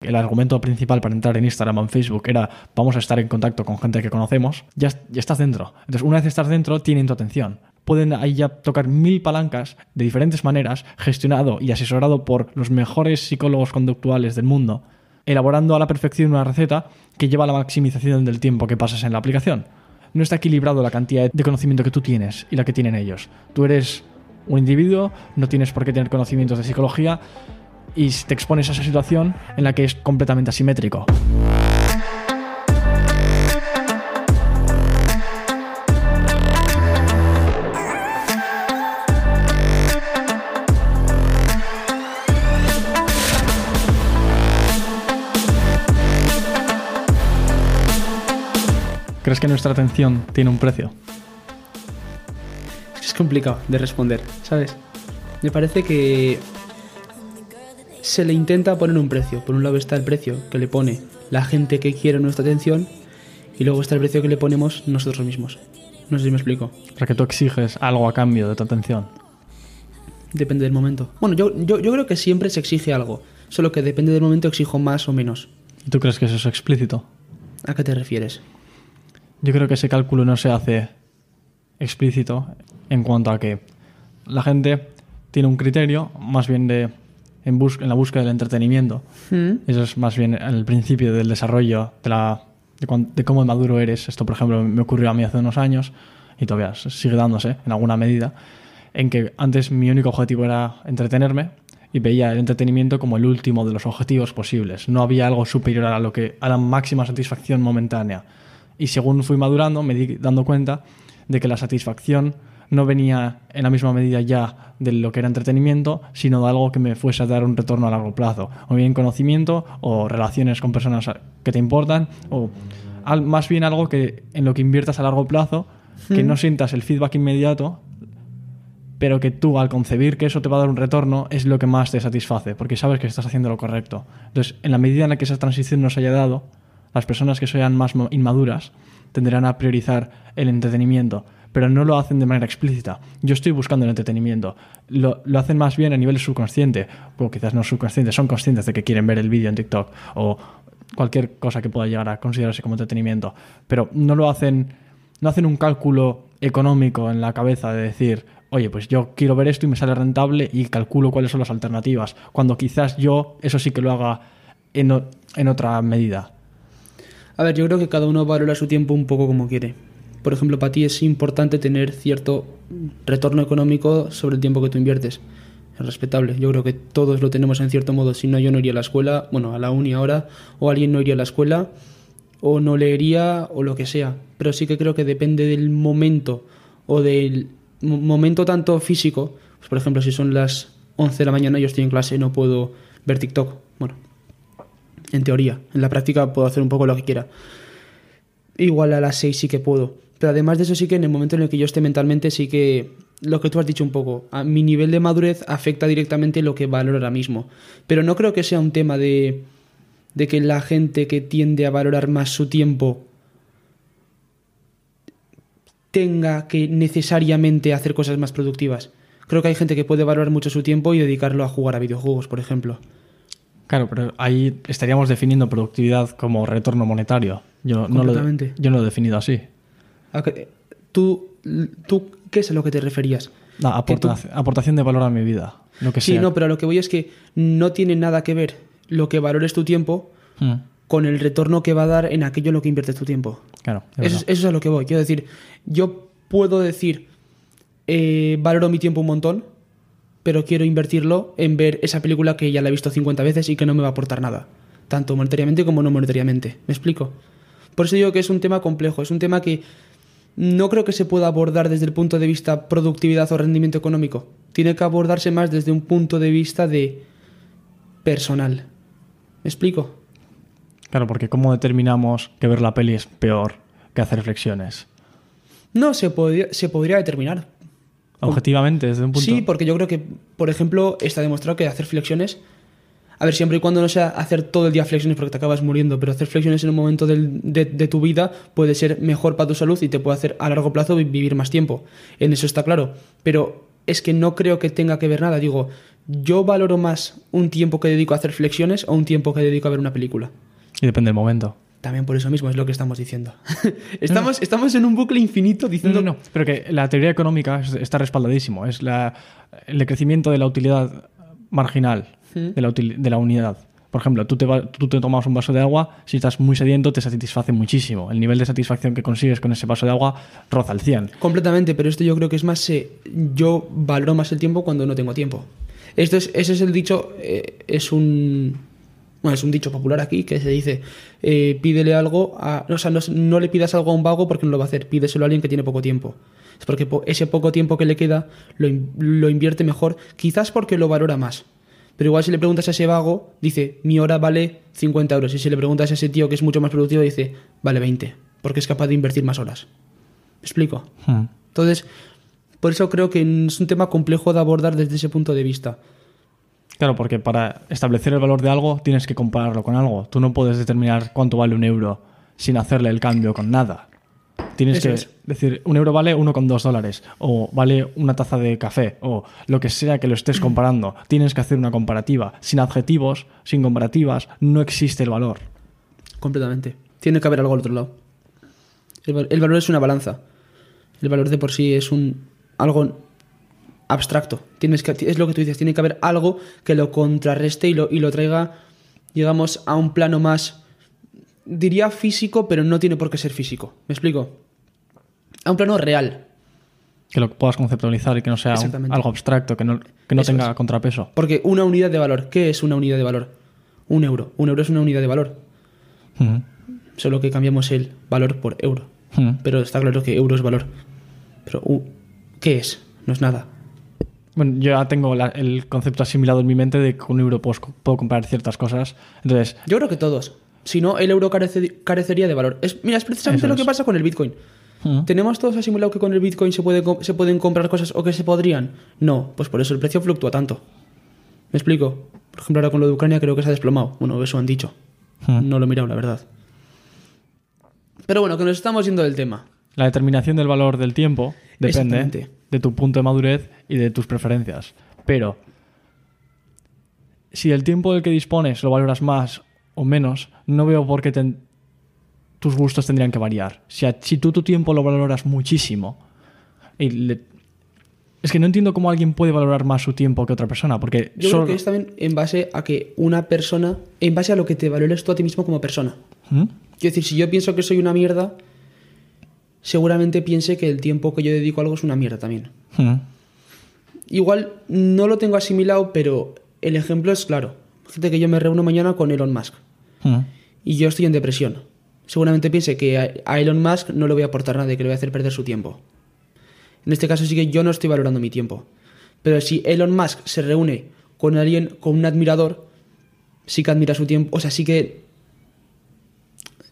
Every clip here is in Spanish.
el argumento principal para entrar en Instagram o en Facebook era vamos a estar en contacto con gente que conocemos, ya, estás dentro. Entonces, una vez estás dentro, tienen tu atención. Pueden ahí ya tocar mil palancas de diferentes maneras, gestionado y asesorado por los mejores psicólogos conductuales del mundo, elaborando a la perfección una receta que lleva a la maximización del tiempo que pasas en la aplicación. No está equilibrado la cantidad de conocimiento que tú tienes y la que tienen ellos. Tú eres un individuo, no tienes por qué tener conocimientos de psicología y te expones a esa situación en la que es completamente asimétrico. ¿Crees que nuestra atención tiene un precio? Es complicado de responder, ¿sabes? Me parece que se le intenta poner un precio. Por un lado está el precio que le pone la gente que quiere nuestra atención y luego está el precio que le ponemos nosotros mismos. No sé si me explico. O sea, que tú exiges algo a cambio de tu atención. Depende del momento. Bueno, yo, yo, yo creo que siempre se exige algo, solo que depende del momento exijo más o menos. ¿Y tú crees que eso es explícito? ¿A qué te refieres? Yo creo que ese cálculo no se hace explícito en cuanto a que la gente tiene un criterio más bien de en, bus en la búsqueda del entretenimiento. Eso es más bien el principio del desarrollo de, la, de, cuan- de cómo maduro eres. Esto, por ejemplo, me ocurrió a mí hace unos años y todavía sigue dándose en alguna medida, en que antes mi único objetivo era entretenerme y veía el entretenimiento como el último de los objetivos posibles. No había algo superior a lo que a la máxima satisfacción momentánea. Y según fui madurando, me di dando cuenta de que la satisfacción no venía en la misma medida ya de lo que era entretenimiento, sino de algo que me fuese a dar un retorno a largo plazo. O bien conocimiento, o relaciones con personas que te importan, o al- más bien algo que en lo que inviertas a largo plazo, que no sientas el feedback inmediato, pero que tú al concebir que eso te va a dar un retorno es lo que más te satisface, porque sabes que estás haciendo lo correcto. Entonces, en la medida en la que esa transición no se haya dado, las personas que sean más inmaduras tenderán a priorizar el entretenimiento, pero no lo hacen de manera explícita. Yo estoy buscando el entretenimiento. Lo, lo hacen más bien a nivel subconsciente, o quizás no subconsciente, son conscientes de que quieren ver el vídeo en TikTok o cualquier cosa que pueda llegar a considerarse como entretenimiento, pero no lo hacen, no hacen un cálculo económico en la cabeza de decir, oye, pues yo quiero ver esto y me sale rentable y calculo cuáles son las alternativas, cuando quizás yo eso sí que lo haga en, en otra medida. A ver, yo creo que cada uno valora su tiempo un poco como quiere. Por ejemplo, para ti es importante tener cierto retorno económico sobre el tiempo que tú inviertes. Es respetable. Yo creo que todos lo tenemos en cierto modo. Si no, yo no iría a la escuela, bueno, a la uni ahora, o alguien no iría a la escuela, o no leería, o lo que sea. Pero sí que creo que depende del momento, o del mo- momento tanto físico. Pues, por ejemplo, si son las 11 de la mañana yo estoy en clase y no puedo ver TikTok. Bueno, en teoría. En la práctica puedo hacer un poco lo que quiera. Igual a las 6 sí que puedo. Pero además de eso sí que en el momento en el que yo esté mentalmente sí que lo que tú has dicho un poco, a mi nivel de madurez afecta directamente lo que valoro ahora mismo. Pero no creo que sea un tema de, de que la gente que tiende a valorar más su tiempo tenga que necesariamente hacer cosas más productivas. Creo que hay gente que puede valorar mucho su tiempo y dedicarlo a jugar a videojuegos, por ejemplo. Claro, pero ahí estaríamos definiendo productividad como retorno monetario. Yo no lo, yo no lo he definido así. ¿A qué- ¿Tú, ¿Tú qué es a lo que te referías? No, aporta- aportación de valor a mi vida. Lo que Sí, sea. no, pero a lo que voy es que no tiene nada que ver lo que valores tu tiempo Mm, con el retorno que va a dar en aquello en lo que inviertes tu tiempo. claro. es eso es a lo que voy. Quiero decir, yo puedo decir, eh, valoro mi tiempo un montón, pero quiero invertirlo en ver esa película que ya la he visto 50 veces y que no me va a aportar nada, tanto monetariamente como no monetariamente. ¿Me explico? Por eso digo que es un tema complejo, es un tema que no creo que se pueda abordar desde el punto de vista productividad o rendimiento económico. Tiene que abordarse más desde un punto de vista de personal. ¿Me explico? Claro, porque ¿cómo determinamos que ver la peli es peor que hacer reflexiones? No, se podría, se podría determinar. Objetivamente, desde un punto. Sí, porque yo creo que, por ejemplo, está demostrado que hacer flexiones, a ver, siempre y cuando no sea hacer todo el día flexiones porque te acabas muriendo, pero hacer flexiones en un momento del- de, de tu vida puede ser mejor para tu salud y te puede hacer a largo plazo vi- vivir más tiempo. En eso está claro. Pero es que no creo que tenga que ver nada. Digo, yo valoro más un tiempo que dedico a hacer flexiones o un tiempo que dedico a ver una película. Y depende del momento. También por eso mismo es lo que estamos diciendo. estamos, estamos en un bucle infinito diciendo... No, no, pero que la teoría económica es- está respaldadísimo. Es la, el decrecimiento de la utilidad marginal de, la util- de la unidad. Por ejemplo, tú te, va- tú te tomas un vaso de agua, si estás muy sediento te satisface muchísimo. El nivel de satisfacción que consigues con ese vaso de agua roza el 100. Completamente, pero esto yo creo que es más... eh, yo valoro más el tiempo cuando no tengo tiempo. Esto es, ese es el dicho, eh, es un... Bueno, es un dicho popular aquí que se dice, eh, pídele algo a... O sea, no, no le pidas algo a un vago porque no lo va a hacer, pídeselo a alguien que tiene poco tiempo. Es porque po- ese poco tiempo que le queda lo, in- lo invierte mejor, quizás porque lo valora más. Pero igual si le preguntas a ese vago, dice, mi hora vale 50 euros. Y si le preguntas a ese tío que es mucho más productivo, dice, vale 20, porque es capaz de invertir más horas. ¿Me explico? Hmm. Entonces, por eso creo que es un tema complejo de abordar desde ese punto de vista. Claro, porque para establecer el valor de algo tienes que compararlo con algo. Tú no puedes determinar cuánto vale un euro sin hacerle el cambio con nada. Tienes Eso que es. decir, un euro vale 1,2 dólares, o vale una taza de café, o lo que sea que lo estés comparando. Tienes que hacer una comparativa. Sin adjetivos, sin comparativas, no existe el valor. Completamente. Tiene que haber algo al otro lado. El valor es una balanza. El valor de por sí es un algo abstracto. Tienes que, es lo que tú dices, tiene que haber algo que lo contrarreste y lo, y lo traiga, digamos, a un plano más, diría físico, pero no tiene por qué ser físico. ¿Me explico? A un plano real. Que lo puedas conceptualizar y que no sea un- algo abstracto, que no, que no tenga es. contrapeso. Porque una unidad de valor, ¿qué es una unidad de valor? Un euro. Un euro es una unidad de valor. Solo que cambiamos el valor por euro. Pero está claro que euro es valor. Pero, uh, ¿qué es? No es nada. Bueno, yo ya tengo la- el concepto asimilado en mi mente de que con un euro puedo, puedo comprar ciertas cosas. Entonces, Yo creo que todos. Si no, el euro carece- carecería de valor. Es, mira, es precisamente Eso lo que pasa con el Bitcoin. Ujú. ¿Tenemos todos asimilado que con el Bitcoin se, puede, se pueden comprar cosas o que se podrían? No, pues por eso el precio fluctúa tanto. ¿Me explico? Por ejemplo, ahora con lo de Ucrania creo que se ha desplomado. Bueno, eso han dicho. Ujú. No lo he mirado, la verdad. Pero bueno, que nos estamos yendo del tema. La determinación del valor del tiempo depende de tu punto de madurez y de tus preferencias. Pero si el tiempo del que dispones lo valoras más o menos, no veo por qué ten- tus gustos tendrían que variar. Si, a- si tú tu tiempo lo valoras muchísimo, y le- es que no entiendo cómo alguien puede valorar más su tiempo que otra persona, porque Yo solo- creo que es también en base a que una persona, en base a lo que te valores tú a ti mismo como persona. ¿Mm? Quiero decir, si yo pienso que soy una mierda, seguramente piense que el tiempo que yo dedico a algo es una mierda también. ¿Mm? Igual no lo tengo asimilado, pero el ejemplo es claro. Fíjate que yo me reúno mañana con Elon Musk ¿Mm? y yo estoy en depresión. Seguramente piense que a- Elon Musk no le voy a aportar nada y que le voy a hacer perder su tiempo. En este caso sí que yo no estoy valorando mi tiempo. Pero si Elon Musk se reúne con alguien, con un admirador, sí que admira su tiempo. O sea, sí que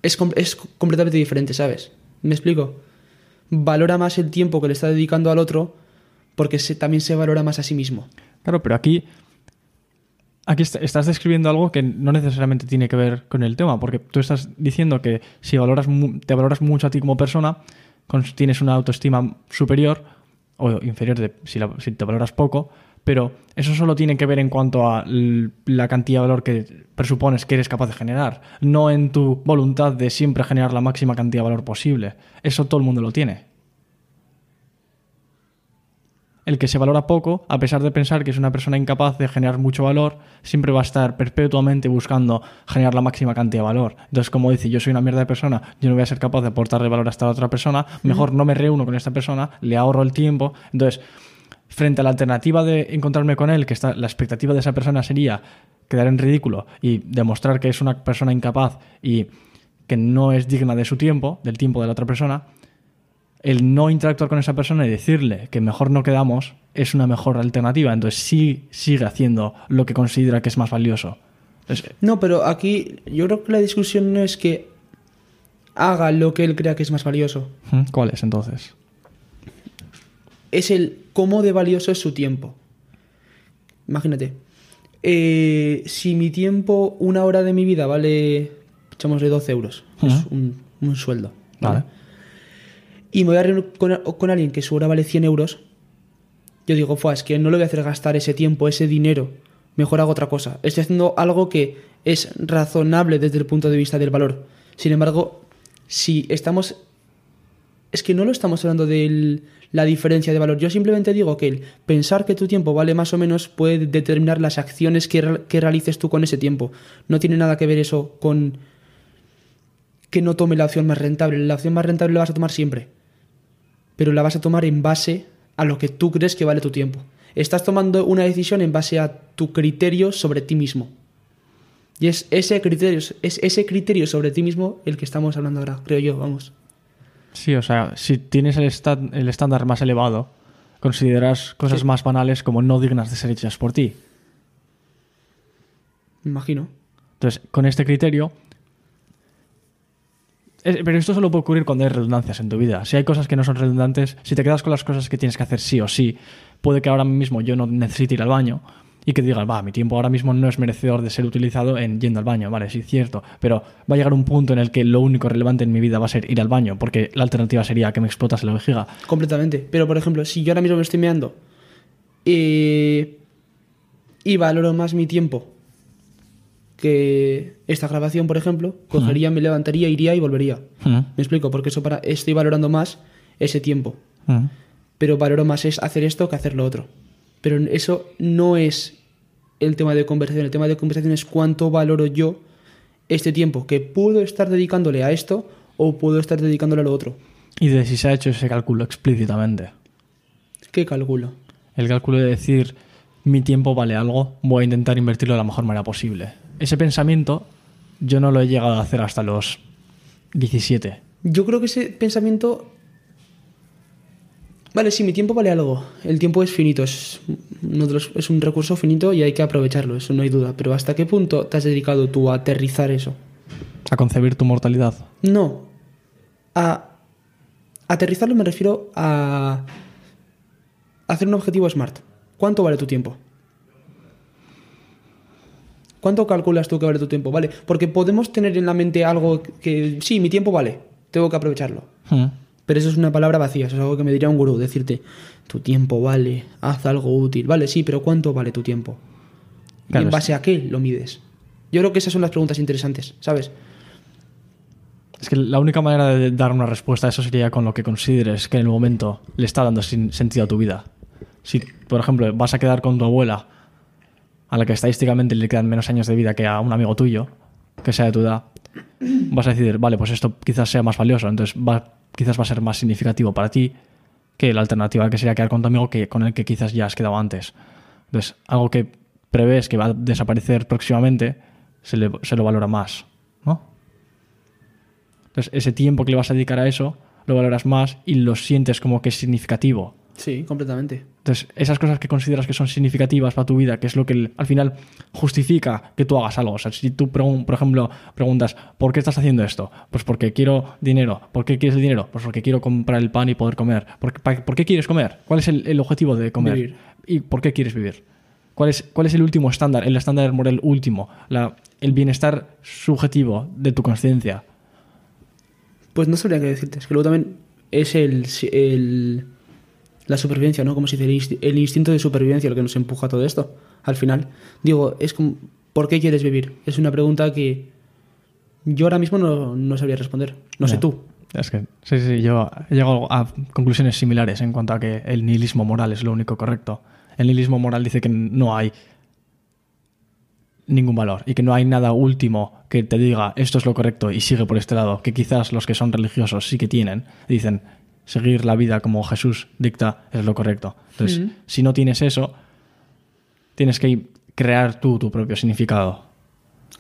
es, es completamente diferente, ¿sabes? ¿Me explico? Valora más el tiempo que le está dedicando al otro porque también se valora más a sí mismo. Claro, pero aquí, aquí est- estás describiendo algo que no necesariamente tiene que ver con el tema, porque tú estás diciendo que si valoras te valoras mucho a ti como persona, tienes una autoestima superior o inferior de, si, la- si te valoras poco, pero eso solo tiene que ver en cuanto a la cantidad de valor que presupones que eres capaz de generar, no en tu voluntad de siempre generar la máxima cantidad de valor posible. Eso todo el mundo lo tiene el que se valora poco, a pesar de pensar que es una persona incapaz de generar mucho valor, siempre va a estar perpetuamente buscando generar la máxima cantidad de valor. Entonces, como dice, yo soy una mierda de persona, yo no voy a ser capaz de aportarle valor a esta otra persona, mejor no me reúno con esta persona, le ahorro el tiempo. Entonces, frente a la alternativa de encontrarme con él, que está, la expectativa de esa persona sería quedar en ridículo y demostrar que es una persona incapaz y que no es digna de su tiempo, del tiempo de la otra persona, el no interactuar con esa persona y decirle que mejor no quedamos es una mejor alternativa. Entonces sí sigue haciendo lo que considera que es más valioso. No, pero aquí yo creo que la discusión no es que haga lo que él crea que es más valioso. ¿Cuál es entonces? Es el cómo de valioso es su tiempo. Imagínate. eh, si mi tiempo, una hora de mi vida vale, echamosle 12 euros, es un sueldo. Vale. Y me voy a reunir con, alguien que su hora vale 100 euros, yo digo, Fua, es que no le voy a hacer gastar ese tiempo, ese dinero. Mejor hago otra cosa. Estoy haciendo algo que es razonable desde el punto de vista del valor. Sin embargo, si estamos... Es que no lo estamos hablando de la diferencia de valor. Yo simplemente digo que el pensar que tu tiempo vale más o menos puede determinar las acciones que, que realices tú con ese tiempo. No tiene nada que ver eso con que no tome la opción más rentable. La opción más rentable la vas a tomar siempre. Pero la vas a tomar en base a lo que tú crees que vale tu tiempo. Estás tomando una decisión en base a tu criterio sobre ti mismo. Y es ese criterio, es ese criterio sobre ti mismo el que estamos hablando ahora, creo yo, vamos. Sí, o sea, si tienes el, estándar más elevado, consideras cosas Sí. más banales como no dignas de ser hechas por ti. Me imagino. Entonces, con este criterio... pero esto solo puede ocurrir cuando hay redundancias en tu vida. Si hay cosas que no son redundantes, si te quedas con las cosas que tienes que hacer sí o sí, puede que ahora mismo yo no necesite ir al baño y que digas, va, mi tiempo ahora mismo no es merecedor de ser utilizado en yendo al baño. Vale, sí, cierto. Pero va a llegar un punto en el que lo único relevante en mi vida va a ser ir al baño, porque la alternativa sería que me explotas la vejiga. Completamente. Pero, por ejemplo, si yo ahora mismo me estoy meando y valoro más mi tiempo que esta grabación, por ejemplo, cogería, me levantaría, iría y volvería. ¿Me explico? Porque eso para estoy valorando más ese tiempo. Pero valoro más es hacer esto que hacer lo otro. Pero eso no es el tema de conversación. El tema de conversación es cuánto valoro yo este tiempo que puedo estar dedicándole a esto o puedo estar dedicándole a lo otro. Y de si se ha hecho ese cálculo explícitamente. ¿Qué calculo? El cálculo de decir, mi tiempo vale algo, voy a intentar invertirlo de la mejor manera posible. Ese pensamiento yo no lo he llegado a hacer hasta los 17. Yo creo que ese pensamiento... Vale, sí, mi tiempo vale algo. El tiempo es finito, es, uno de los- es un recurso finito y hay que aprovecharlo, eso no hay duda. Pero ¿hasta qué punto te has dedicado tú a aterrizar eso? A concebir tu mortalidad. No. A aterrizarlo me refiero a hacer un objetivo smart. ¿Cuánto vale tu tiempo? ¿Cuánto calculas tú que vale tu tiempo? Vale, porque podemos tener en la mente algo que sí, mi tiempo vale, tengo que aprovecharlo. Mm. Pero eso es una palabra vacía, eso es algo que me diría un gurú, decirte, tu tiempo vale, haz algo útil. Vale, sí, pero ¿cuánto vale tu tiempo? ¿Y en base a qué lo mides? Yo creo que esas son las preguntas interesantes, ¿sabes? Es que la única manera de dar una respuesta a eso sería con lo que consideres que en el momento le está dando sin- sentido a tu vida. Si, por ejemplo, vas a quedar con tu abuela, a la que estadísticamente le quedan menos años de vida que a un amigo tuyo, que sea de tu edad, vas a decir, vale, pues esto quizás sea más valioso, entonces quizás va a ser más significativo para ti que la alternativa que sería quedar con tu amigo que, con el que quizás ya has quedado antes. Entonces, algo que prevés que va a desaparecer próximamente, se, se lo valora más, ¿no? Entonces, ese tiempo que le vas a dedicar a eso, lo valoras más y lo sientes como que es significativo. Sí, completamente. Entonces, esas cosas que consideras que son significativas para tu vida, que es lo que el- al final justifica que tú hagas algo. O sea, si tú, por ejemplo, preguntas, ¿por qué estás haciendo esto? Pues porque quiero dinero. ¿Por qué quieres el dinero? Pues porque quiero comprar el pan y poder comer. ¿Por qué, pa- por qué quieres comer? ¿Cuál es el, el objetivo de comer? Vivir. ¿Y por qué quieres vivir? ¿Cuál es, cuál es el último estándar, el estándar moral último? La- el bienestar subjetivo de tu conciencia. Pues no sabría qué decirte. Es que luego también es el, el- la supervivencia, ¿no? Como se dice, el, inst- el instinto de supervivencia lo que nos empuja a todo esto. Al final, digo, es como, ¿por qué quieres vivir? Es una pregunta que yo ahora mismo no, no sabría responder. No sé tú. Es que, sí, sí, yo he llegado a conclusiones similares en cuanto a que el nihilismo moral es lo único correcto. El nihilismo moral dice que no hay ningún valor y que no hay nada último que te diga esto es lo correcto y sigue por este lado, que quizás los que son religiosos sí que tienen, dicen seguir la vida como Jesús dicta es lo correcto. Entonces, si no tienes eso, tienes que crear tú tu propio significado.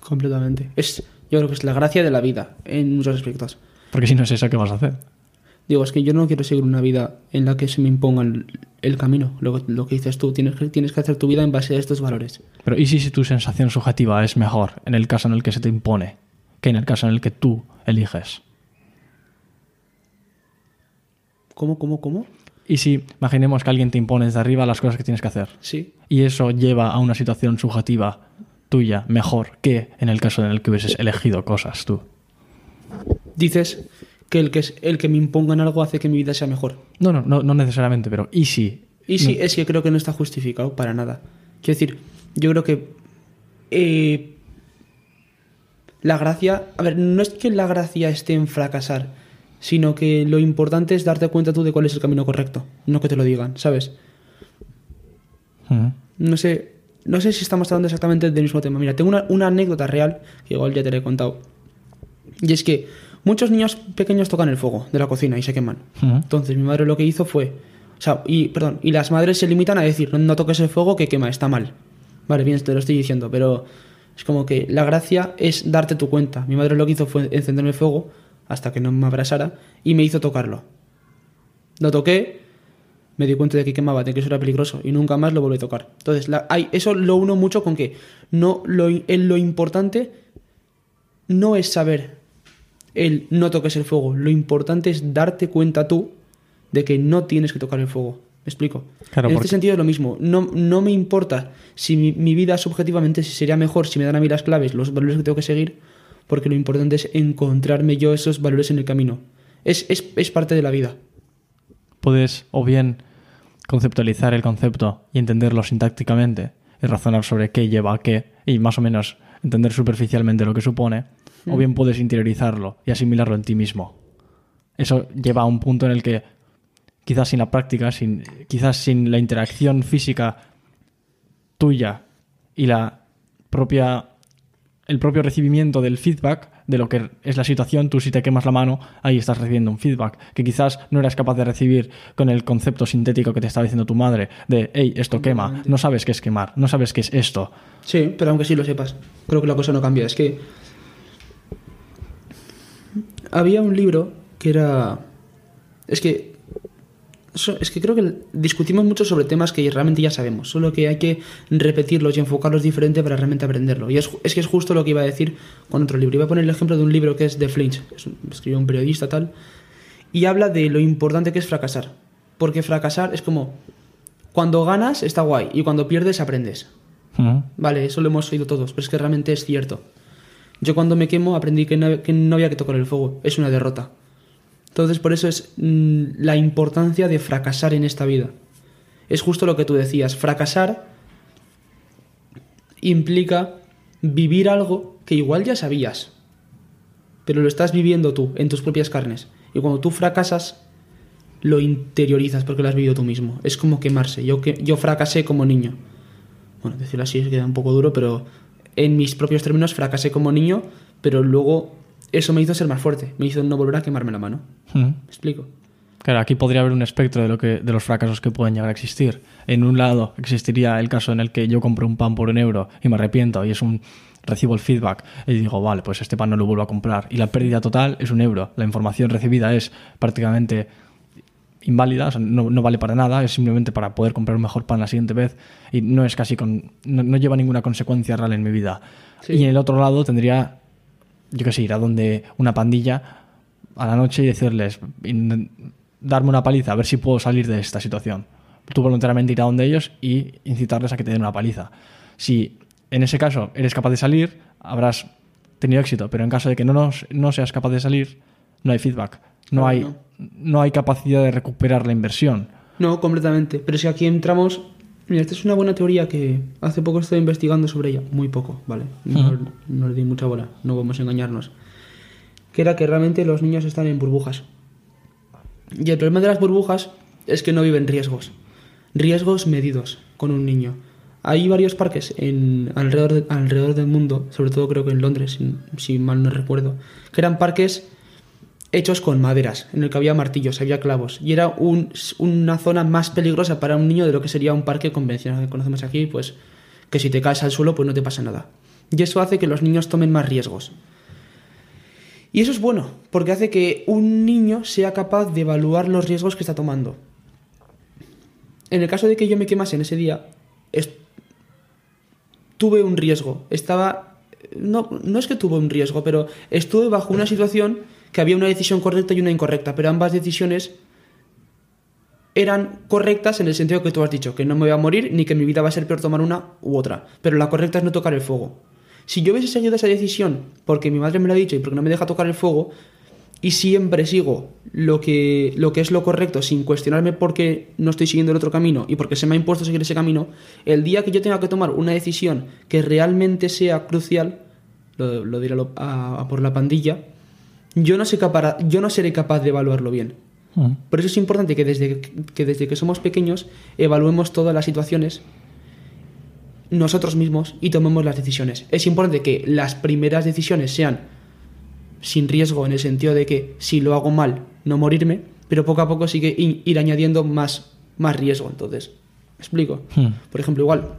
Completamente. Es, yo creo que es la gracia de la vida en muchos aspectos. Porque si no es eso, ¿qué vas a hacer? Digo, es que yo no quiero seguir una vida en la que se me impongan el camino. Lo, lo que dices tú, tienes que, tienes que hacer tu vida en base a estos valores. Pero ¿y si, si tu sensación subjetiva es mejor en el caso en el que se te impone que en el caso en el que tú eliges? ¿Cómo, cómo, cómo? Y si imaginemos que alguien te impone desde arriba las cosas que tienes que hacer Sí. y eso lleva a una situación subjetiva tuya mejor que en el caso en el que hubieses elegido cosas tú. Dices que el que, es, el que me impongan algo hace que mi vida sea mejor. No, no, no, no necesariamente, pero ¿y si Y sí, es que creo que no está justificado para nada. Quiero decir, yo creo que eh, la gracia, a ver, no es que la gracia esté en fracasar, sino que lo importante es darte cuenta tú de cuál es el camino correcto, no que te lo digan, ¿sabes? Ujú. No sé, no sé si estamos hablando exactamente del mismo tema. Mira, tengo una, una anécdota real, que igual ya te la he contado. Y es que muchos niños pequeños tocan el fuego de la cocina y se queman. Ujú. Entonces mi madre lo que hizo fue, o sea, y perdón, y las madres se limitan a decir, no, no toques el fuego que quema, está mal. Vale, bien, te lo estoy diciendo, pero es como que la gracia es darte tu cuenta. Mi madre lo que hizo fue encenderme el fuego hasta que no me abrasara y me hizo tocarlo. Lo toqué, me di cuenta de que quemaba, de que eso era peligroso y nunca más lo volví a tocar. Entonces, la- hay, eso lo uno mucho con que no lo, en lo importante no es saber el no toques el fuego, lo importante es darte cuenta tú de que no tienes que tocar el fuego. ¿Me explico? Claro, en porque- este sentido es lo mismo. No, no me importa si mi, mi vida subjetivamente sería mejor si me dan a mí las claves, los valores que tengo que seguir, porque lo importante es encontrarme yo esos valores en el camino. Es, es, es parte de la vida. Puedes o bien conceptualizar el concepto y entenderlo sintácticamente y razonar sobre qué lleva a qué y más o menos entender superficialmente lo que supone, o bien puedes interiorizarlo y asimilarlo en ti mismo. Eso lleva a un punto en el que quizás sin la práctica, sin, quizás sin la interacción física tuya y la propia el propio recibimiento del feedback de lo que es la situación, tú si te quemas la mano, ahí estás recibiendo un feedback que quizás no eras capaz de recibir con el concepto sintético que te estaba diciendo tu madre de, hey, esto quema, no sabes qué es quemar, no sabes qué es esto. Sí, pero aunque sí lo sepas, creo que la cosa no cambia. Es que había un libro que era... Es que... Es que creo que discutimos mucho sobre temas que realmente ya sabemos, solo que hay que repetirlos y enfocarlos diferente para realmente aprenderlo. Y es, que es justo lo que iba a decir con otro libro. Iba a poner el ejemplo de un libro que es de Flinch, que es un- escribió un periodista tal, y habla de lo importante que es fracasar. Porque fracasar es como, cuando ganas está guay y cuando pierdes aprendes. Vale, eso lo hemos oído todos, pero es que realmente es cierto. Yo cuando me quemo aprendí que no, que no había que tocar el fuego, es una derrota. Entonces por eso es mm, la importancia de fracasar en esta vida. Es justo lo que tú decías, fracasar implica vivir algo que igual ya sabías, pero lo estás viviendo tú, en tus propias carnes. Y cuando tú fracasas, lo interiorizas porque lo has vivido tú mismo. Es como quemarse. Yo, yo fracasé como niño. Bueno, decirlo así queda un poco duro, pero en mis propios términos fracasé como niño, pero luego eso me hizo ser más fuerte. Me hizo no volver a quemarme la mano. ¿Me explico? Claro, aquí podría haber un espectro de, lo que, de los fracasos que pueden llegar a existir. En un lado existiría el caso en el que yo compro un pan por un euro y me arrepiento y es un recibo el feedback y digo, vale, pues este pan no lo vuelvo a comprar. Y la pérdida total es un euro. La información recibida es prácticamente inválida, o sea, no, no vale para nada, es simplemente para poder comprar un mejor pan la siguiente vez y no es casi con, no, no lleva ninguna consecuencia real en mi vida. Sí. Y en el otro lado tendría, yo qué sé, ir a donde una pandilla a la noche y decirles, darme una paliza, a ver si puedo salir de esta situación. Tú voluntariamente ir a donde ellos y incitarles a que te den una paliza. Si en ese caso eres capaz de salir, habrás tenido éxito, pero en caso de que no, nos- no seas capaz de salir, no hay feedback. No Claro, hay, no. no hay capacidad de recuperar la inversión. No, completamente. Pero si aquí entramos. Mira, esta es una buena teoría que hace poco estoy investigando sobre ella. Muy poco, ¿vale? No, Ujú. no le di mucha bola, no vamos a engañarnos. Que era que realmente los niños están en burbujas. Y el problema de las burbujas es que no viven riesgos. Riesgos medidos con un niño. Hay varios parques en, alrededor, de- alrededor del mundo, sobre todo creo que en Londres, si, si mal no recuerdo, que eran parques hechos con maderas, en el que había martillos, había clavos, y era un- una zona más peligrosa para un niño de lo que sería un parque convencional que conocemos aquí, pues que si te caes al suelo pues no te pasa nada. Y eso hace que los niños tomen más riesgos. Y eso es bueno, porque hace que un niño sea capaz de evaluar los riesgos que está tomando. En el caso de que yo me quemase en ese día, tuve un riesgo. Estaba. No, no es que tuve un riesgo, pero estuve bajo una situación que había una decisión correcta y una incorrecta, pero ambas decisiones eran correctas en el sentido que tú has dicho, que no me voy a morir ni que mi vida va a ser peor tomar una u otra. Pero la correcta es no tocar el fuego. Si yo hubiese seguido esa decisión porque mi madre me lo ha dicho y porque no me deja tocar el fuego, y siempre sigo lo que, lo que es lo correcto sin cuestionarme por qué no estoy siguiendo el otro camino y porque se me ha impuesto seguir ese camino, el día que yo tenga que tomar una decisión que realmente sea crucial, lo, lo diré a por la pandilla, yo no, sé capaz, yo no seré capaz de evaluarlo bien. Mm. Por eso es importante que desde, que desde que somos pequeños evaluemos todas las situaciones nosotros mismos y tomemos las decisiones. Es importante que las primeras decisiones sean sin riesgo en el sentido de que si lo hago mal, no morirme, pero poco a poco sí que ir añadiendo más, más riesgo. Entonces, ¿me explico? Hmm. Por ejemplo, igual,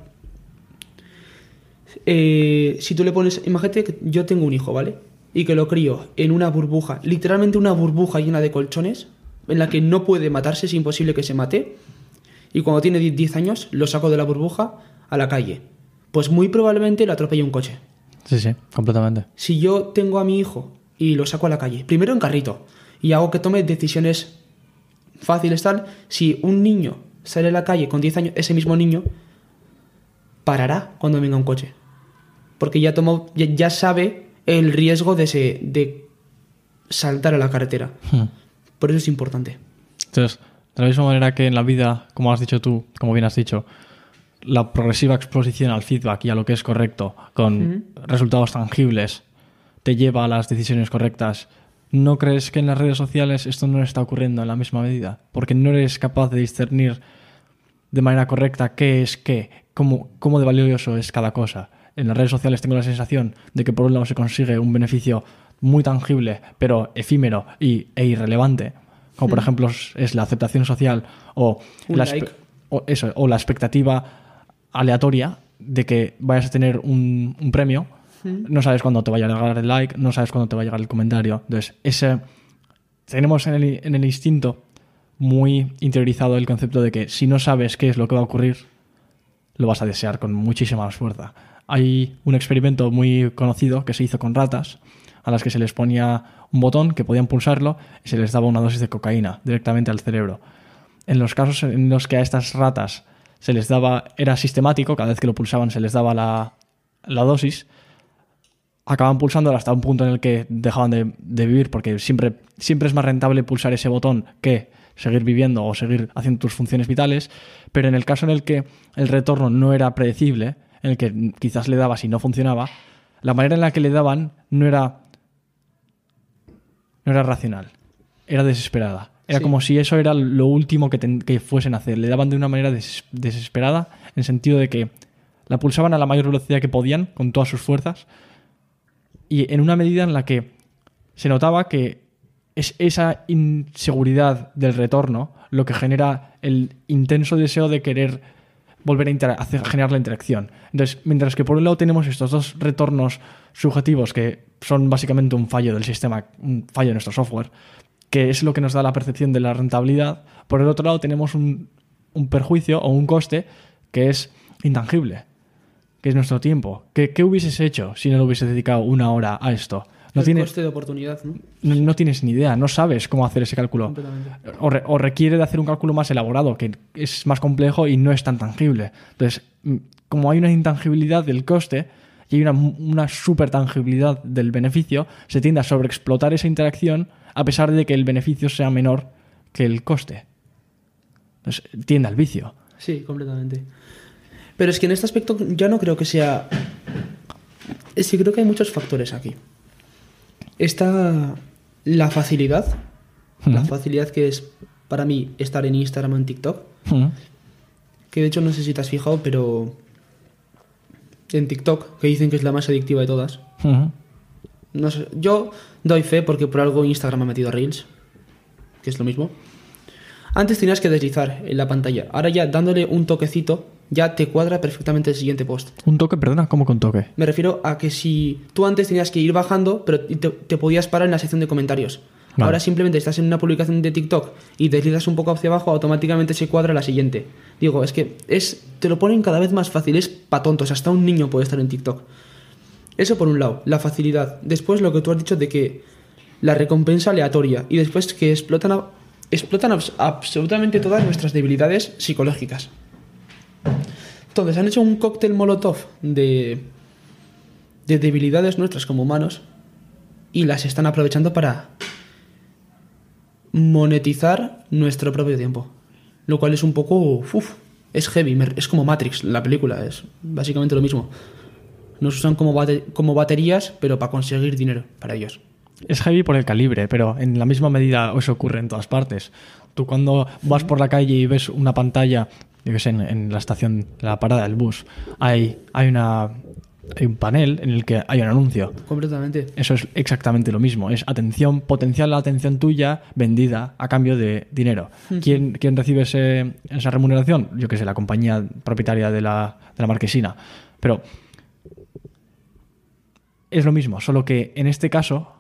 eh, si tú le pones, imagínate que yo tengo un hijo, ¿vale? Y que lo crío en una burbuja, literalmente una burbuja llena de colchones, en la que no puede matarse, es imposible que se mate. Y cuando tiene 10 años, lo saco de la burbuja a la calle. Pues muy probablemente lo atropelle un coche. Sí, sí, completamente. Si yo tengo a mi hijo y lo saco a la calle, primero en carrito, y hago que tome decisiones fáciles tal, si un niño sale a la calle con 10 años, ese mismo niño parará cuando venga un coche. Porque ya tomó, ya, ya sabe el riesgo de, se- de saltar a la carretera. Hmm. Por eso es importante. Entonces, de la misma manera que en la vida, como has dicho tú, como bien has dicho, la progresiva exposición al feedback y a lo que es correcto, con resultados tangibles, te lleva a las decisiones correctas. ¿No crees que en las redes sociales esto no está ocurriendo en la misma medida? Porque no eres capaz de discernir de manera correcta qué es qué, cómo, cómo de valioso es cada cosa. En las redes sociales tengo la sensación de que por un lado se consigue un beneficio muy tangible, pero efímero y, e irrelevante, como por ejemplo es- la aceptación social o, la, espe- like. o eso, o la expectativa aleatoria de que vayas a tener un, un premio. No sabes cuándo te vaya a llegar el like, no sabes cuándo te va a llegar el comentario. Entonces, ese, tenemos en el, en el instinto muy interiorizado el concepto de que si no sabes qué es lo que va a ocurrir, lo vas a desear con muchísima más fuerza. Hay un experimento muy conocido que se hizo con ratas, a las que se les ponía un botón que podían pulsarlo y se les daba una dosis de cocaína directamente al cerebro. En los casos en los que a estas ratas se les daba, era sistemático, cada vez que lo pulsaban se les daba la, la dosis, acaban pulsando hasta un punto en el que dejaban de, de vivir, porque siempre, siempre es más rentable pulsar ese botón que seguir viviendo o seguir haciendo tus funciones vitales, pero en el caso en el que el retorno no era predecible, en el que quizás le dabas y no funcionaba, la manera en la que le daban no era, no era racional, era desesperada. Era Sí. como si eso era lo último que, que fuesen a hacer. Le daban de una manera des- desesperada, en el sentido de que la pulsaban a la mayor velocidad que podían, con todas sus fuerzas, y en una medida en la que se notaba que es esa inseguridad del retorno lo que genera el intenso deseo de querer volver a generar la interacción. Entonces, mientras que por un lado tenemos estos dos retornos subjetivos que son básicamente un fallo del sistema, un fallo de nuestro software, que es lo que nos da la percepción de la rentabilidad, por el otro lado tenemos un, un perjuicio o un coste que es intangible, que es nuestro tiempo. ¿Qué, qué hubieses hecho si no le hubieses dedicado una hora a esto? No el tienes, coste de oportunidad, ¿no? no, no tienes ni idea, no sabes cómo hacer ese cálculo. O, re- o requiere de hacer un cálculo más elaborado, que es más complejo y no es tan tangible. Entonces, mm, como hay una intangibilidad del coste y hay una, una super tangibilidad del beneficio, se tiende a sobreexplotar esa interacción a pesar de que el beneficio sea menor que el coste. Entonces, tiende al vicio. Sí, completamente. Pero es que en este aspecto ya no creo que sea... Es que creo que hay muchos factores aquí. Está la facilidad, la facilidad que es para mí estar en Instagram o en TikTok, que de hecho no sé si te has fijado, pero en TikTok, que dicen que es la más adictiva de todas, no sé, yo doy fe porque por algo Instagram ha metido Reels, que es lo mismo. Antes tenías que deslizar en la pantalla, ahora ya dándole un toquecito ya te cuadra perfectamente el siguiente post. Un toque, perdona, ¿cómo con toque? Me refiero a que si tú antes tenías que ir bajando, pero te, te podías parar en la sección de comentarios. Vale. Ahora simplemente estás en una publicación de TikTok y deslizas un poco hacia abajo, automáticamente se cuadra la siguiente. Digo, es que es te lo ponen cada vez más fácil, es pa' tontos, hasta un niño puede estar en TikTok. Eso por un lado, la facilidad. Después lo que tú has dicho de que la recompensa aleatoria y después que explotan, a- explotan abs- absolutamente todas nuestras debilidades psicológicas. Entonces han hecho un cóctel molotov de, de debilidades nuestras como humanos y las están aprovechando para monetizar nuestro propio tiempo. Lo cual es un poco. uf, es heavy. Es como Matrix, la película. Es básicamente lo mismo. Nos usan como, bate- como baterías, pero para conseguir dinero para ellos. Es heavy por el calibre, pero en la misma medida eso ocurre en todas partes. Tú cuando vas por la calle y ves una pantalla, yo que sé, en, en la estación, la parada del bus, hay, hay, una, hay un panel en el que hay un anuncio. Completamente. Eso es exactamente lo mismo. Es atención, potencial la atención tuya vendida a cambio de dinero. ¿Quién, quién recibe ese- esa remuneración? Yo que sé, la compañía propietaria de la, de la marquesina. Pero es lo mismo, solo que en este caso,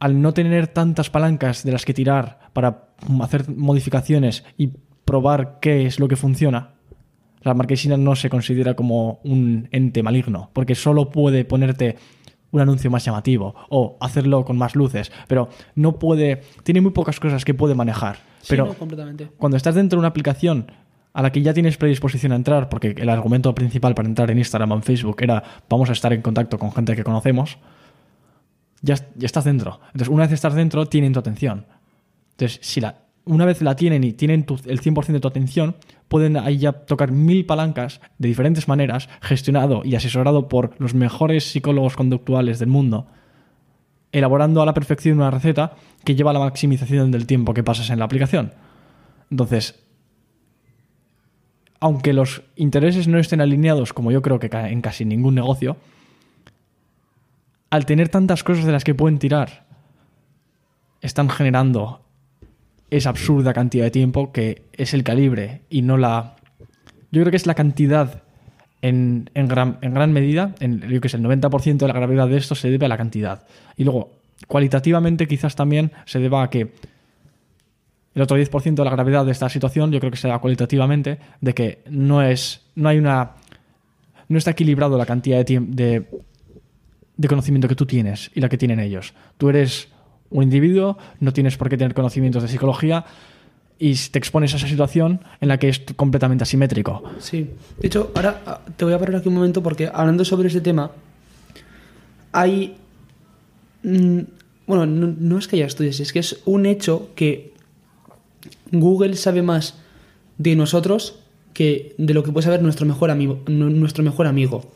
al no tener tantas palancas de las que tirar para hacer modificaciones y probar qué es lo que funciona, la marquesina no se considera como un ente maligno, porque solo puede ponerte un anuncio más llamativo o hacerlo con más luces, pero no puede, tiene muy pocas cosas que puede manejar. Sí, Pero no, completamente. cuando estás dentro de una aplicación a la que ya tienes predisposición a entrar, porque el argumento principal para entrar en Instagram o en Facebook era vamos a estar en contacto con gente que conocemos, ya, ya estás dentro. Entonces, una vez estás dentro, tienen tu atención. Entonces, si la, una vez la tienen y tienen tu- el 100% de tu atención, pueden ahí ya tocar mil palancas de diferentes maneras, gestionado y asesorado por los mejores psicólogos conductuales del mundo, elaborando a la perfección una receta que lleva a la maximización del tiempo que pasas en la aplicación. Entonces, aunque los intereses no estén alineados, como yo creo que en casi ningún negocio, al tener tantas cosas de las que pueden tirar, están generando esa absurda cantidad de tiempo que es el calibre y no la... Yo creo que es la cantidad en, en gran, en gran medida, en, yo que sé, el 90% de la gravedad de esto se debe a la cantidad. Y luego, cualitativamente quizás también se deba a que el otro 10% de la gravedad de esta situación yo creo que se da cualitativamente de que no es no hay una no está equilibrado la cantidad de, de de conocimiento que tú tienes y la que tienen ellos. Tú eres un individuo, no tienes por qué tener conocimientos de psicología y te expones a esa situación en la que es completamente asimétrico. Sí. De hecho, ahora ah, te voy a parar aquí un momento porque hablando sobre ese tema, hay... mm, Bueno, no, es que haya estudios, es que es un hecho que Google sabe más de nosotros que de lo que puede saber nuestro mejor amigo. nu- Nuestro mejor amigo.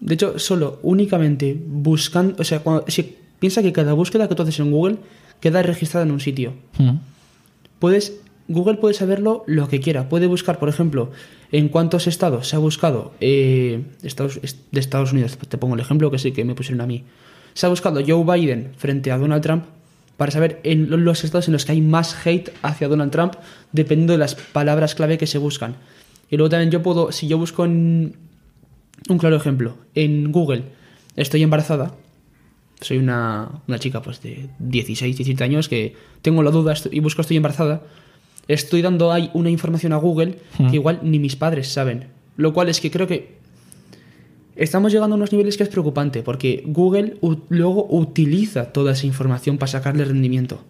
De hecho, solo, únicamente buscando... O sea, cuando, piensa que cada búsqueda que tú haces en Google queda registrada en un sitio puedes Google puede saberlo lo que quiera. Puede buscar, por ejemplo, en cuántos estados se ha buscado eh, Estados, es- de Estados Unidos. Te pongo el ejemplo que sí que me pusieron a mí. Se ha buscado Joe Biden frente a Donald Trump para saber en lo- los estados en los que hay más hate hacia Donald Trump, dependiendo de las palabras clave que se buscan. Y luego también yo puedo, si yo busco en un claro ejemplo, en Google, estoy embarazada, soy una, una chica pues de 16, 17 años que tengo la duda y busco estoy embarazada, estoy dando ahí una información a Google que igual ni mis padres saben. Lo cual es que creo que estamos llegando a unos niveles que es preocupante porque Google luego utiliza toda esa información para sacarle rendimiento.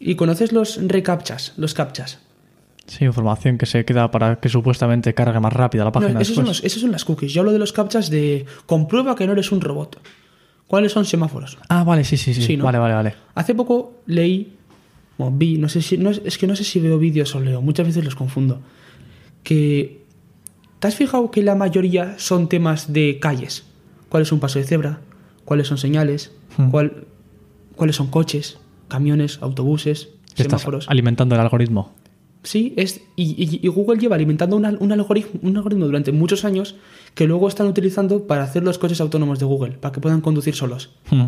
¿Y conoces los recaptchas, los captchas? Sí, información que se queda para que supuestamente cargue más rápida la No, página esos, son después. los, esos son las cookies. Yo hablo de los captchas de comprueba que no eres un robot. ¿Cuáles son semáforos? Ah, vale, sí, sí, sí. Sí, ¿no? Vale, vale, vale. Hace poco leí, o vi, no sé si, no, es que no sé si veo vídeos o leo, muchas veces los confundo, que ¿te has fijado que la mayoría son temas de calles? ¿Cuál es un paso de cebra? ¿Cuáles son señales? Hmm. ¿Cuál, ¿Cuáles son coches? ¿Camiones? ¿Autobuses? Estás ¿Semáforos? alimentando el algoritmo. Sí, es, y, y- y Google lleva alimentando algoritmo, un algoritmo durante muchos años que luego están utilizando para hacer los coches autónomos de Google, para que puedan conducir solos. Hmm.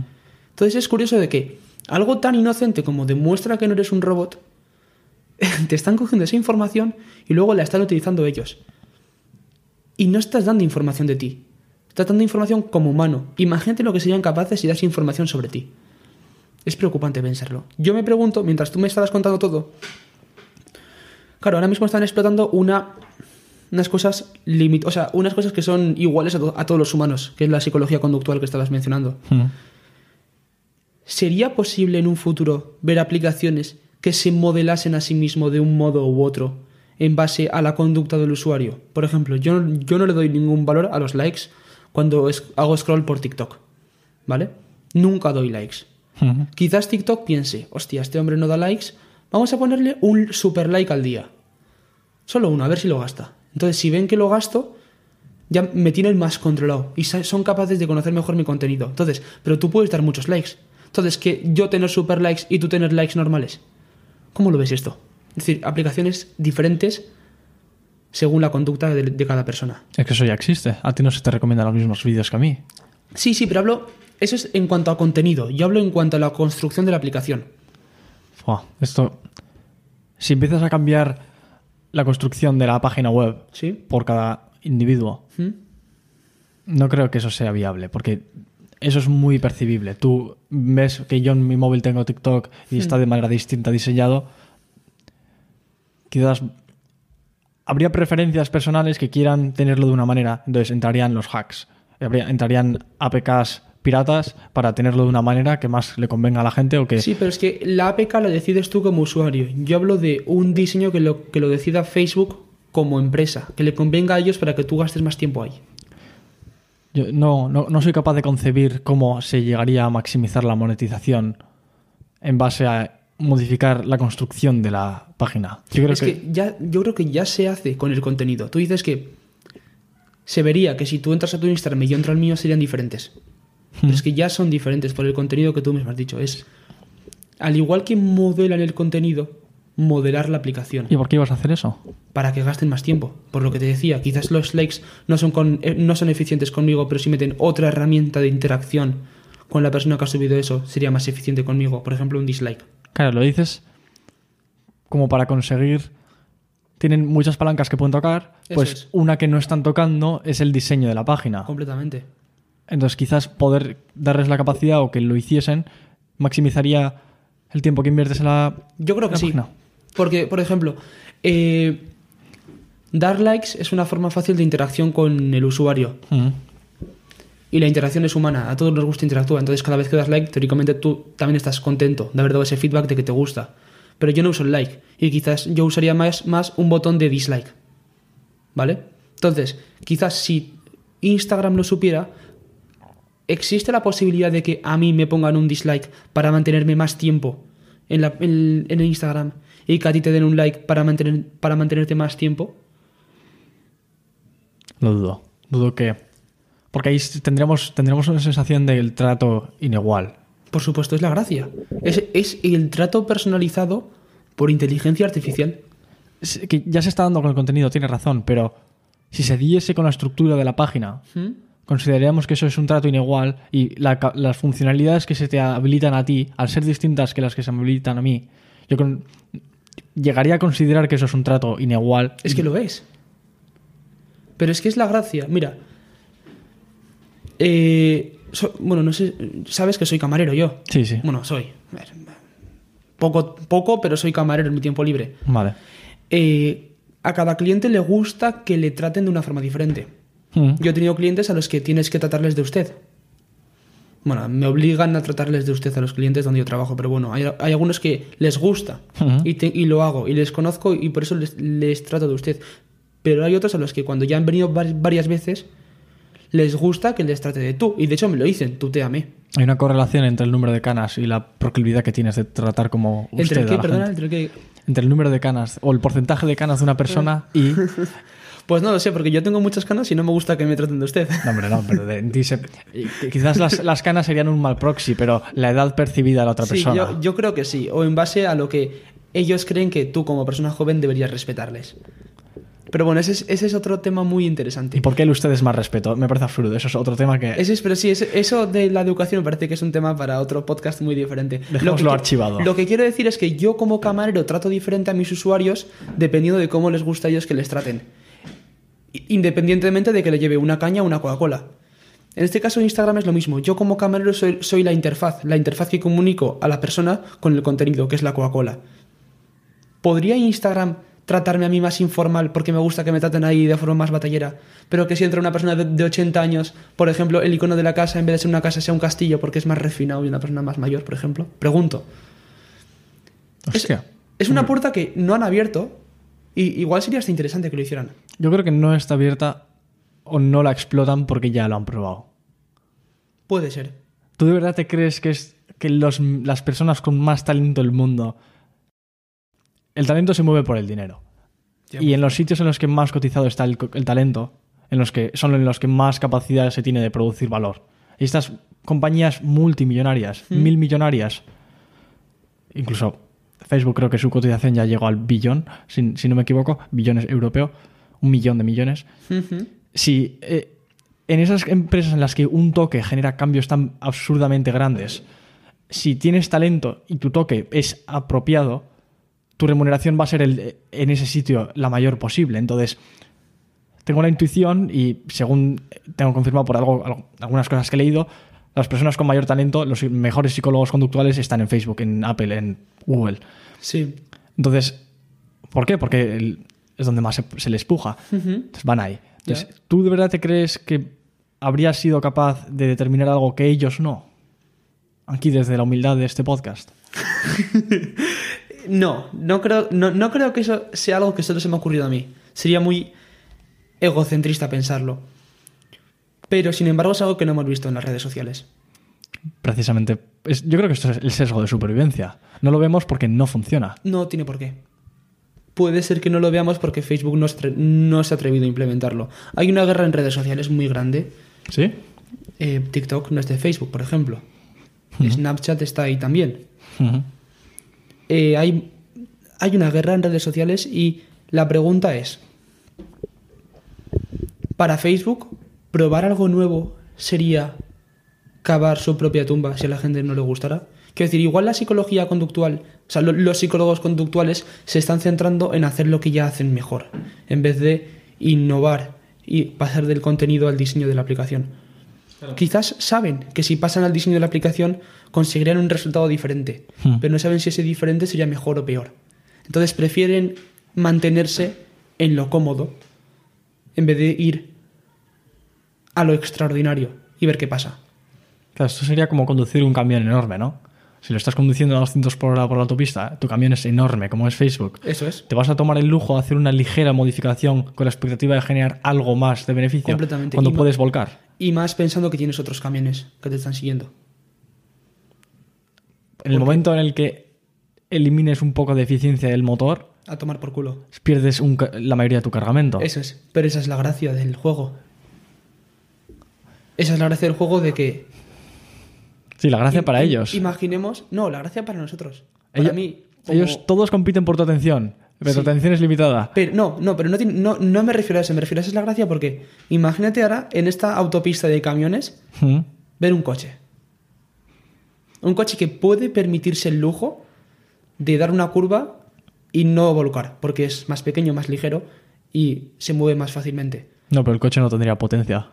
Entonces es curioso de que algo tan inocente como demuestra que no eres un robot, te están cogiendo esa información y luego la están utilizando ellos. Y no estás dando información de ti. Estás dando información como humano. Imagínate lo que serían capaces si das información sobre ti. Es preocupante pensarlo. Yo me pregunto, mientras tú me estabas contando todo, claro, ahora mismo están explotando una, unas cosas limit, o sea, unas cosas que son iguales a, to- a todos los humanos, que es la psicología conductual que estabas mencionando. Hmm. ¿Sería posible en un futuro ver aplicaciones que se modelasen a sí mismo de un modo u otro en base a la conducta del usuario? Por ejemplo, yo, yo no le doy ningún valor a los likes cuando es- hago scroll por TikTok, ¿vale? Nunca doy likes. Ujú. Quizás TikTok piense, hostia, este hombre no da likes, vamos a ponerle un super like al día. Solo uno, a ver si lo gasta. Entonces, si ven que lo gasto, ya me tienen más controlado y son capaces de conocer mejor mi contenido. Entonces, pero tú puedes dar muchos likes. Entonces, que yo tener super likes y tú tener likes normales. ¿Cómo lo ves esto? Es decir, aplicaciones diferentes según la conducta de, de cada persona. Es que eso ya existe. A ti no se te recomiendan los mismos vídeos que a mí. Sí, sí, pero hablo. Eso es en cuanto a contenido. Yo hablo en cuanto a la construcción de la aplicación. Esto. Si empiezas a cambiar la construcción de la página web ¿Sí? por cada individuo, ¿Mm? no creo que eso sea viable, porque eso es muy percibible. Tú ves que yo en mi móvil tengo TikTok y está de manera distinta diseñado. Quizás habría preferencias personales que quieran tenerlo de una manera, entonces entrarían los hacks, entrarían APKs piratas para tenerlo de una manera que más le convenga a la gente o que Sí, pero es que la APK la decides tú como usuario. Yo hablo de un diseño que lo, que lo decida Facebook como empresa, que le convenga a ellos para que tú gastes más tiempo ahí. Yo no, no, no soy capaz de concebir cómo se llegaría a maximizar la monetización en base a modificar la construcción de la página. Yo creo es que... ya, yo creo que ya se hace con el contenido. Tú dices que se vería que si tú entras a tu Instagram y yo entro al mío serían diferentes. Pero es que ya son diferentes por el contenido que tú mismo has dicho. Es al igual que modelan el contenido, modelar la aplicación. ¿Y por qué ibas a hacer eso? para que gasten más tiempo. Por lo que te decía, quizás los likes no son, con- eh, no son eficientes conmigo, pero si meten otra herramienta de interacción con la persona que ha subido eso, sería más eficiente conmigo. Por ejemplo, un dislike. Claro, lo dices como para conseguir... Tienen muchas palancas que pueden tocar, pues es. una que no están tocando es el diseño de la página. Completamente. Entonces quizás poder darles la capacidad o que lo hiciesen maximizaría el tiempo que inviertes en la, Yo creo que sí. página. Porque, por ejemplo, eh, dar likes es una forma fácil de interacción con el usuario. Mm. Y la interacción es humana, a todos nos gusta interactuar. Entonces, cada vez que das like, teóricamente tú también estás contento de haber dado ese feedback de que te gusta. Pero yo no uso el like. Y quizás yo usaría más, más un botón de dislike. ¿Vale? Entonces, quizás si Instagram lo supiera, existe la posibilidad de que a mí me pongan un dislike para mantenerme más tiempo en, la- en- en el Instagram y que a ti te den un like para, mantener, para mantenerte más tiempo. Lo dudo. Dudo que... Porque ahí tendríamos, tendríamos una sensación del trato inegual. Por supuesto, es la gracia. Es, es el trato personalizado por inteligencia artificial. Es que ya se está dando con el contenido, tiene razón, pero si se diese con la estructura de la página, ¿Mm? Consideraríamos que eso es un trato inegual y la las funcionalidades que se te habilitan a ti, al ser distintas que las que se me habilitan a mí, yo con- llegaría a considerar que eso es un trato inegual. Es que lo es. Pero es que es la gracia. Mira. Eh, so- bueno, no sé. Sabes que soy camarero yo. Sí, sí. Bueno, soy. Poco, poco, pero soy camarero en mi tiempo libre. Vale. Eh, a cada cliente le gusta que le traten de una forma diferente. Mm. Yo he tenido clientes a los que tienes que tratarles de usted. Bueno, me obligan a tratarles de usted a los clientes donde yo trabajo, pero bueno, hay, hay algunos que les gusta y, te- y lo hago y les conozco y por eso les, les trato de usted. Pero hay otros a los que cuando ya han venido var- varias veces les gusta que les trate de tú. Y de hecho me lo dicen, tuteame. Hay una correlación entre el número de canas y la proclividad que tienes de tratar como usted ¿Entre el a qué? la Perdona, gente. ¿entre el qué? Entre el número de canas o el porcentaje de canas de una persona y... Pues no lo sé, porque yo tengo muchas canas y no me gusta que me traten de usted. No, hombre, no, pero de- y- quizás las, las canas serían un mal proxy, pero la edad percibida de la otra Sí, persona. yo, yo creo que sí. O en base a lo que ellos creen que tú como persona joven deberías respetarles. Pero bueno, ese es, ese es otro tema muy interesante. ¿Y por qué el usted es más respeto? Me parece absurdo. Eso es otro tema que. Ese es, pero sí, eso de la educación me parece que es un tema para otro podcast muy diferente. Dejémoslo que, archivado. Lo que quiero decir es que yo como camarero trato diferente a mis usuarios dependiendo de cómo les gusta a ellos que les traten. Independientemente de que le lleve una caña o una Coca-Cola. En este caso Instagram es lo mismo. Yo como camarero soy, soy la interfaz, la interfaz que comunico a la persona con el contenido, que es la Coca-Cola. ¿Podría Instagram tratarme a mí más informal porque me gusta que me traten ahí de forma más batallera? Pero que si entra una persona de, de 80 años, por ejemplo, el icono de la casa en vez de ser una casa sea un castillo porque es más refinado y una persona más mayor, por ejemplo. Pregunto. Hostia. Es una puerta que no han abierto y igual sería hasta interesante que lo hicieran. Yo creo que no está abierta o no la explotan porque ya lo han probado. Puede ser. ¿Tú de verdad te crees que es que los- las personas con más talento del mundo, el talento se mueve por el dinero. Y en los sitios en los que más cotizado está el, talento, en los que son en los que más capacidad se tiene de producir valor. Y estas compañías multimillonarias, mil millonarias, incluso Facebook creo que su cotización ya llegó al billón, si, si no me equivoco, billones europeo, un millón de millones. Ujú. Si eh, en esas empresas en las que un toque genera cambios tan absurdamente grandes, si tienes talento y tu toque es apropiado, tu remuneración va a ser el- en ese sitio la mayor posible. Entonces, tengo la intuición y según tengo confirmado por algo, algo- algunas cosas que he leído, las personas con mayor talento, los mejores psicólogos conductuales están en Facebook, en Apple, en Google. Sí. Entonces, ¿por qué? Porque el- es donde más se, se les puja. Entonces van ahí. Entonces. ¿tú de verdad te crees que habrías sido capaz de determinar algo que ellos no? Aquí desde la humildad de este podcast. No, no creo, no, no creo que eso sea algo que solo se me ha ocurrido a mí. Sería muy egocentrista pensarlo. Pero sin embargo es algo que no hemos visto en las redes sociales. Precisamente, es- yo creo que esto es el sesgo de supervivencia. No lo vemos porque no funciona. No tiene por qué. Puede ser que no lo veamos porque Facebook no, se atre- no se ha atrevido a implementarlo. Hay una guerra en redes sociales muy grande. ¿Sí? Eh, TikTok no es de Facebook, por ejemplo. Snapchat está ahí también. Eh, hay, hay una guerra en redes sociales y la pregunta es, para Facebook, probar algo nuevo sería cavar su propia tumba si a la gente no le gustara. Quiero decir, igual la psicología conductual, o sea, lo- los psicólogos conductuales se están centrando en hacer lo que ya hacen mejor, en vez de innovar y pasar del contenido al diseño de la aplicación. Quizás saben que si pasan al diseño de la aplicación conseguirían un resultado diferente, Hmm. pero no saben si ese diferente sería mejor o peor. Entonces prefieren mantenerse en lo cómodo en vez de ir a lo extraordinario y ver qué pasa. Claro, esto sería como conducir un camión enorme, ¿no? Si lo estás conduciendo a 200 por hora por la autopista, tu camión es enorme, como es Facebook. Eso es. ¿Te vas a tomar el lujo de hacer una ligera modificación con la expectativa de generar algo más de beneficio? Completamente. Cuando Y puedes volcar. Y más pensando que tienes otros camiones que te están siguiendo. En el momento en el que elimines un poco de eficiencia del motor, A tomar por culo. pierdes un la mayoría de tu cargamento. Eso es. Pero esa es la gracia del juego. Esa es la gracia del juego de que Sí, la gracia para ellos. Imaginemos. No, la gracia para nosotros. Para ellos, mí. como- ellos todos compiten por tu atención, pero tu atención es limitada. Pero, no, no, pero no, tiene- no, no me refiero a eso. Me refiero a esa es la gracia porque imagínate ahora en esta autopista de camiones ¿Mm? ver un coche. Un coche que puede permitirse el lujo de dar una curva y no volcar, porque es más pequeño, más ligero y se mueve más fácilmente. No, pero el coche no tendría potencia.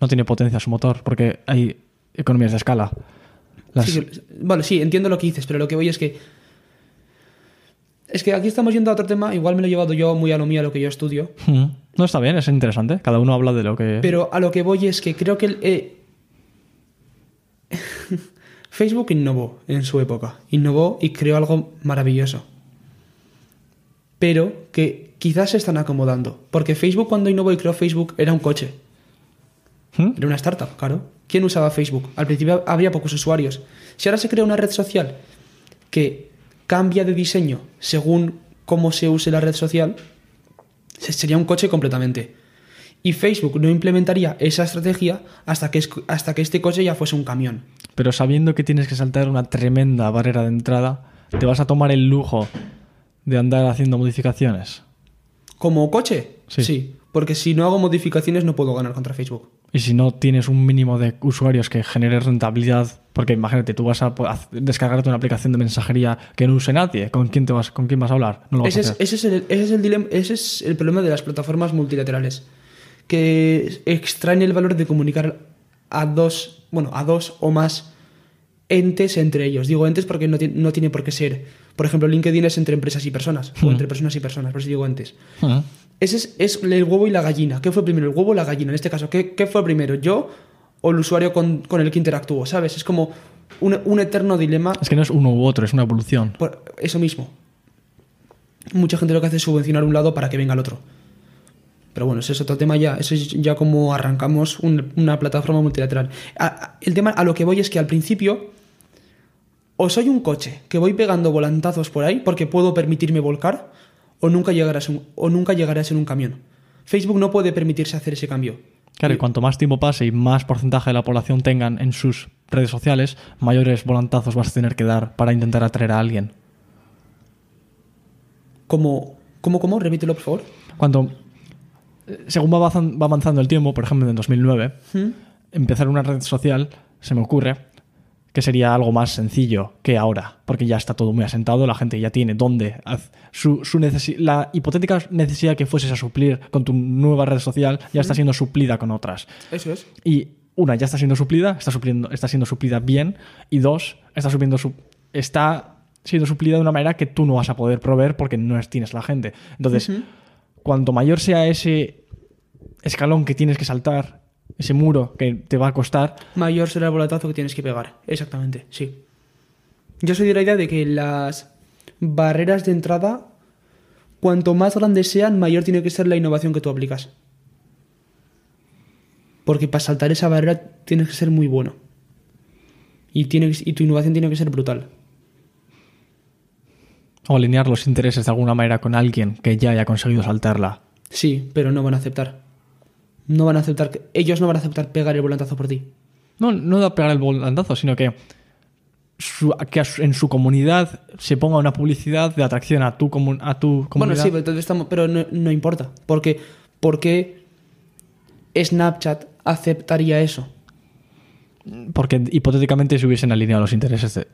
No tiene potencia su motor, porque hay economías de escala. Las- Sí, vale, sí, entiendo lo que dices, pero lo que voy es que. Es que aquí estamos yendo a otro tema, igual me lo he llevado yo muy a lo mío, a lo que yo estudio. ¿Mm? No está bien, es interesante. Cada uno habla de lo que. Pero a lo que voy es que creo que el, eh, Facebook innovó en su época. Innovó y creó algo maravilloso. Pero que quizás se están acomodando. Porque Facebook cuando innovó y creó Facebook era un coche. ¿Mm? Era una startup, claro. ¿Quién usaba Facebook? Al principio había pocos usuarios. Si ahora se crea una red social que cambia de diseño según cómo se use la red social, se- sería un coche completamente. Y Facebook no implementaría esa estrategia hasta que, hasta que este coche ya fuese un camión. Pero sabiendo que tienes que saltar una tremenda barrera de entrada, te vas a tomar el lujo de andar haciendo modificaciones. ¿Como coche? Sí. Porque si no hago modificaciones no puedo ganar contra Facebook. Y si no tienes un mínimo de usuarios que genere rentabilidad, porque imagínate, tú vas a po- a descargarte una aplicación de mensajería que no use nadie, ¿con quién, te vas, con quién vas a hablar? No lo vas Ese a es, ese, es el, ese, es el dilema- ese es el problema de las plataformas multilaterales. Que extraen el valor de comunicar a dos, bueno, a dos o más entes entre ellos. Digo entes porque no, no tiene por qué ser. Por ejemplo, LinkedIn es entre empresas y personas, o entre personas y personas, por eso digo entes. Ujú. Ese es, es el huevo y la gallina. ¿Qué fue primero, el huevo o la gallina? En este caso, ¿qué, qué fue primero, yo o el usuario con, con el que interactúo? ¿Sabes? Es como un, un eterno dilema Es que no es uno u otro, es una evolución. por eso mismo. Mucha gente lo que hace es subvencionar un lado para que venga el otro. Pero bueno, ese es otro tema ya. Eso es ya como arrancamos un- una plataforma multilateral. A- a- el tema a lo que voy es que al principio o soy un coche que voy pegando volantazos por ahí porque puedo permitirme volcar, o nunca un, o nunca llegaré a ser un camión. Facebook no puede permitirse hacer ese cambio. Claro, y cuanto más tiempo pase y más porcentaje de la población tengan en sus redes sociales, mayores volantazos vas a tener que dar para intentar atraer a alguien. ¿Cómo, cómo, cómo? Repítelo, por favor. Cuando, eh, según va avanzando el tiempo, por ejemplo en 2009, ¿Mm? empezar una red social, se me ocurre, que sería algo más sencillo que ahora, porque ya está todo muy asentado, la gente ya tiene dónde su, su necesi- la hipotética necesidad que fueses a suplir con tu nueva red social ya está siendo suplida con otras. Eso es. Y una, ya está siendo suplida, está, supliendo, está siendo suplida bien, y dos, está, supliendo su- está siendo suplida de una manera que tú no vas a poder proveer porque no es- tienes la gente. Entonces, cuanto mayor sea ese escalón que tienes que saltar, ese muro que te va a costar, Mayor será el volatazo que tienes que pegar. Exactamente, sí. Yo soy de la idea de que las barreras de entrada, cuanto más grandes sean, mayor tiene que ser la innovación que tú aplicas. Porque para saltar esa barrera tienes que ser muy bueno. Y, tiene que- y tu innovación tiene que ser brutal. o alinear los intereses de alguna manera con alguien que ya haya conseguido saltarla. Sí, pero no van a aceptar. No van a aceptar. Ellos no van a aceptar pegar el volantazo por ti. No, no da pegar el volantazo, sino que, su- que en su comunidad se ponga una publicidad de atracción a tu, comu- a tu Bueno, comunidad. sí, pero, entonces estamos, pero no, no importa. Porque, porque Snapchat aceptaría eso. Porque hipotéticamente se hubiesen alineado los intereses de, de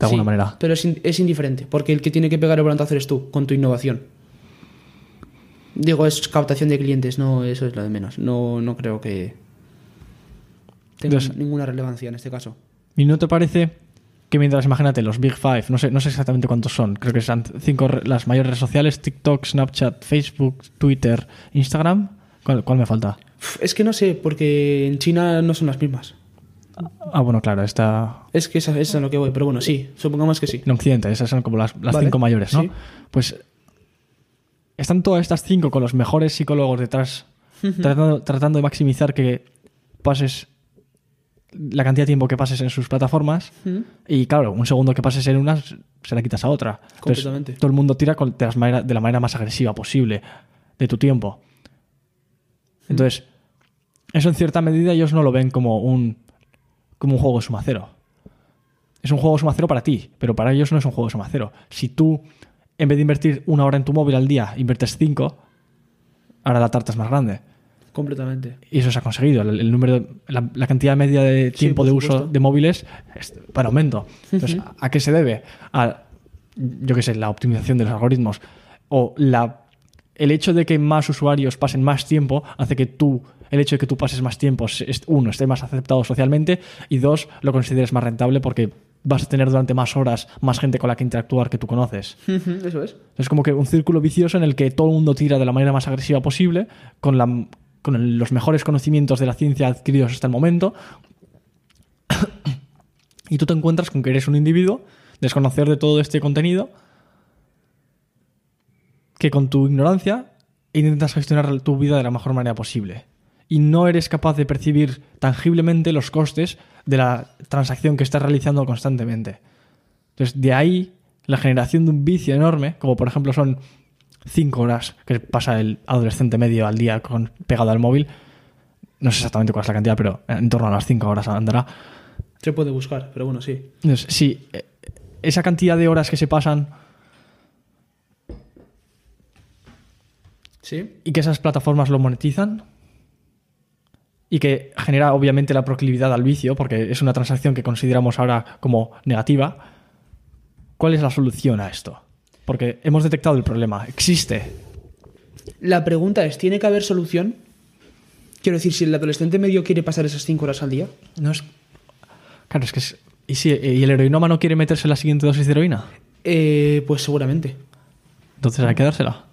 alguna Sí, manera. Pero es, es indiferente, porque el que tiene que pegar el volantazo eres tú, con tu innovación. Digo, es captación de clientes, no, eso es lo de menos. No, no creo que tenga Entonces- ninguna relevancia en este caso. ¿Y no te parece que mientras, imagínate, los Big Five, no sé, no sé exactamente cuántos son, creo que son cinco las mayores redes sociales, TikTok, Snapchat, Facebook, Twitter, Instagram? ¿Cuál, cuál me falta? Es que no sé, porque en China no son las mismas. Ah, bueno, claro, está Es que esa, esa es a lo que voy, pero bueno, sí, supongamos que sí. en Occidente, esas son como las, las Vale, cinco mayores, ¿no? sí. Pues están todas estas cinco con los mejores psicólogos detrás, tratando, tratando de maximizar que pases la cantidad de tiempo que pases en sus plataformas y claro, un segundo que pases en una se la quitas a otra. Entonces, Completamente. todo el mundo tira con- de, las manera- de la manera más agresiva posible de tu tiempo. Entonces, eso en cierta medida ellos no lo ven como un, como un juego suma cero. Es un juego suma cero para ti, pero para ellos no es un juego suma cero. Si tú, en vez de invertir una hora en tu móvil al día, inviertes cinco, ahora la tarta es más grande. Completamente. Y eso se ha conseguido. El, el número, la, la cantidad media de tiempo de uso de móviles es para aumento. Entonces, ¿a, a qué se debe? A, yo qué sé, la optimización de los algoritmos. O la, el hecho de que más usuarios pasen más tiempo hace que tú, el hecho de que tú pases más tiempo, es- uno, esté más aceptado socialmente y dos, lo consideres más rentable porque vas a tener durante más horas más gente con la que interactuar que tú conoces. Eso es. Es como que un círculo vicioso en el que todo el mundo tira de la manera más agresiva posible, con, la, con los mejores conocimientos de la ciencia adquiridos hasta el momento. y tú te encuentras con que eres un individuo, desconocer de todo este contenido, que con tu ignorancia intentas gestionar tu vida de la mejor manera posible. Y no eres capaz de percibir tangiblemente los costes de la transacción que estás realizando constantemente. Entonces, de ahí la generación de un vicio enorme, como por ejemplo son cinco horas que pasa el adolescente medio al día con, pegado al móvil. No sé exactamente cuál es la cantidad, pero en torno a las cinco horas andará. Se puede buscar, pero bueno, sí. Entonces, sí, esa cantidad de horas que se pasan Sí. y que esas plataformas lo monetizan y que genera obviamente la proclividad al vicio, porque es una transacción que consideramos ahora como negativa, ¿cuál es la solución a esto? Porque hemos detectado el problema, existe. La pregunta es, ¿tiene que haber solución? Quiero decir, si el adolescente medio quiere pasar esas cinco horas al día, No es... Claro, es que es... ¿Y si y el heroinómano quiere meterse la siguiente dosis de heroína? eh, pues seguramente. Entonces hay que dársela.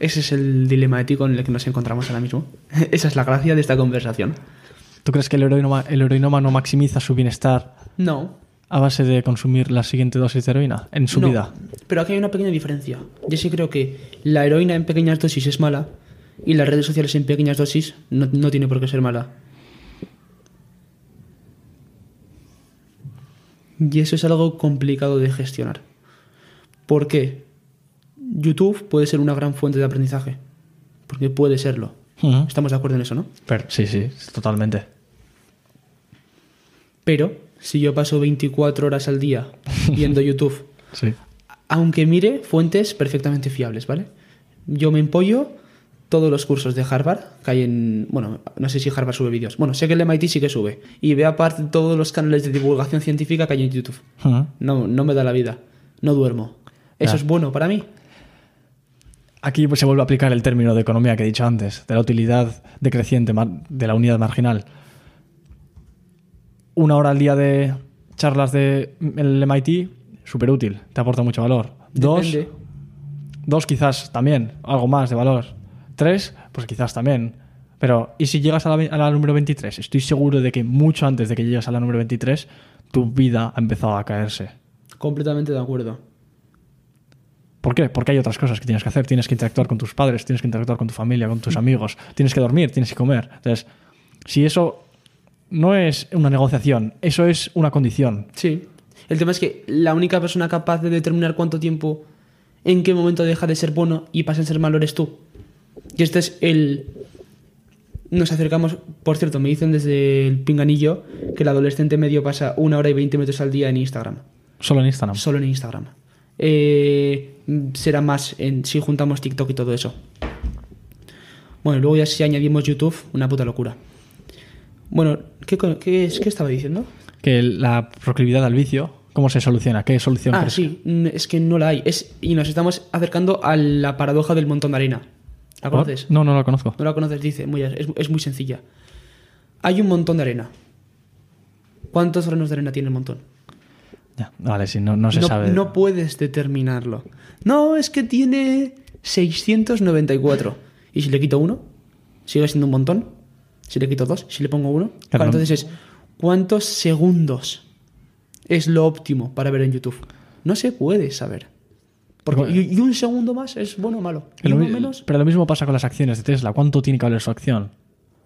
Ese es el dilema ético en el que nos encontramos ahora mismo. Esa es la gracia de esta conversación. ¿Tú crees que el heroinómano, el heroinómano maximiza su bienestar No. a base de consumir la siguiente dosis de heroína en su no. vida? Pero aquí hay una pequeña diferencia. Yo sí creo que la heroína en pequeñas dosis es mala y las redes sociales en pequeñas dosis no, no tiene por qué ser mala. Y eso es algo complicado de gestionar. ¿Por qué? YouTube puede ser una gran fuente de aprendizaje. Porque puede serlo. Estamos de acuerdo en eso, ¿no? Pero, sí, sí, totalmente. Pero si yo paso 24 horas al día viendo YouTube, Sí. aunque mire fuentes perfectamente fiables, ¿vale? Yo me empollo todos los cursos de Harvard que hay en... Bueno, no sé si Harvard sube vídeos. Bueno, sé que el MIT sí que sube. Y veo aparte todos los canales de divulgación científica que hay en YouTube. No, no me da la vida. No duermo. ¿Eso es bueno para mí? Aquí pues, se vuelve a aplicar el término de economía que he dicho antes, de la utilidad decreciente de la unidad marginal. Una hora al día de charlas de el MIT, súper útil, te aporta mucho valor. Dos, Depende. dos quizás también, algo más de valor. Tres, pues quizás también. Pero, ¿y si llegas a la, a la número 23? Estoy seguro de que mucho antes de que llegues a la número 23, tu vida ha empezado a caerse. Completamente de acuerdo. ¿Por qué? Porque hay otras cosas que tienes que hacer. Tienes que interactuar con tus padres, tienes que interactuar con tu familia, con tus amigos, tienes que dormir, tienes que comer. Entonces, si eso no es una negociación, eso es una condición. Sí. El tema es que la única persona capaz de determinar cuánto tiempo, en qué momento deja de ser bueno y pasa a ser malo eres tú. Y este es el... Nos acercamos, por cierto, me dicen desde el pinganillo que el adolescente medio pasa una hora y 20 minutos al día en Instagram. Solo en Instagram. Solo en Instagram. Eh, será más en, si juntamos TikTok y todo eso. Bueno, luego ya si añadimos YouTube, una puta locura. Bueno, ¿qué, es, qué estaba diciendo? Que la proclividad al vicio, ¿cómo se soluciona? ¿Qué solución Ah, sí, mm, es que no la hay. Es, y nos estamos acercando a la paradoja del montón de arena. ¿La conoces? No, no la conozco. No la conoces, dice. Muy, es, es muy sencilla. Hay un montón de arena. ¿Cuántos granos de arena tiene el montón? Ya, vale, sí, no, no se no, sabe. no puedes determinarlo. No, es que tiene 694. ¿Y si le quito uno? ¿Sigue siendo un montón? Si le quito dos, si le pongo uno. Claro. Entonces es, ¿cuántos segundos es lo óptimo para ver en YouTube? No se puede saber. Porque, Bueno. y, y un segundo más es bueno o malo. Pero lo, uno mi- menos. pero lo mismo pasa con las acciones de Tesla. ¿Cuánto tiene que valer su acción?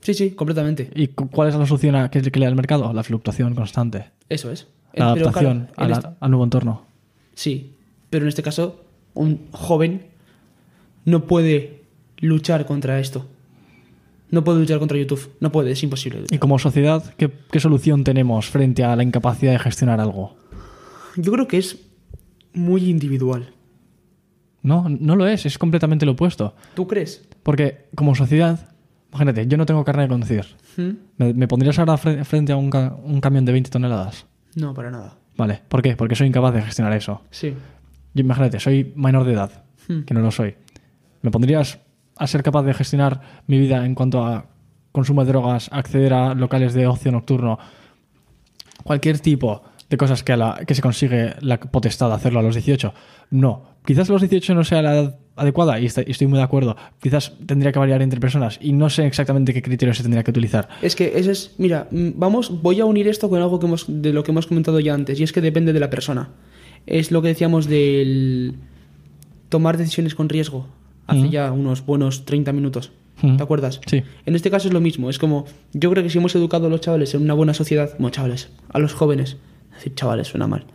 Sí, sí, completamente. ¿Y cu- cuál es la solución a, que, que le da el mercado? La fluctuación constante. Eso es. La adaptación claro, la- al nuevo entorno. Sí, pero en este caso, un joven no puede luchar contra esto. No puede luchar contra YouTube. No puede, es imposible. Y como sociedad, ¿qué, qué solución tenemos frente a la incapacidad de gestionar algo? Yo creo que es muy individual. No, no lo es, es completamente lo opuesto. ¿Tú crees? Porque como sociedad, imagínate, yo no tengo carne de conducir. ¿Mm? ¿Me, me pondrías ahora fre- frente a un, ca- un camión de 20 toneladas? No, para nada. Vale, ¿por qué? Porque soy incapaz de gestionar eso. Sí. Yo, imagínate, soy menor de edad, Hmm. que no lo soy. ¿Me pondrías a ser capaz de gestionar mi vida en cuanto a consumo de drogas, acceder a locales de ocio nocturno, cualquier tipo de cosas que, a la, que se consigue la potestad de hacerlo a los 18? No. Quizás a los 18 no sea la edad adecuada y estoy, muy de acuerdo. Quizás tendría que variar entre personas y no sé exactamente qué criterios se tendría que utilizar. Es que eso es. Mira, mm, vamos, voy a unir esto con algo que hemos, de lo que hemos comentado ya antes, y es que depende de la persona. Es lo que decíamos del tomar decisiones con riesgo hace ya unos buenos 30 minutos. ¿Te acuerdas? Sí. En este caso es lo mismo. Es como, yo creo que si hemos educado a los chavales en una buena sociedad, bueno, chavales, a los jóvenes, es decir, chavales suena mal,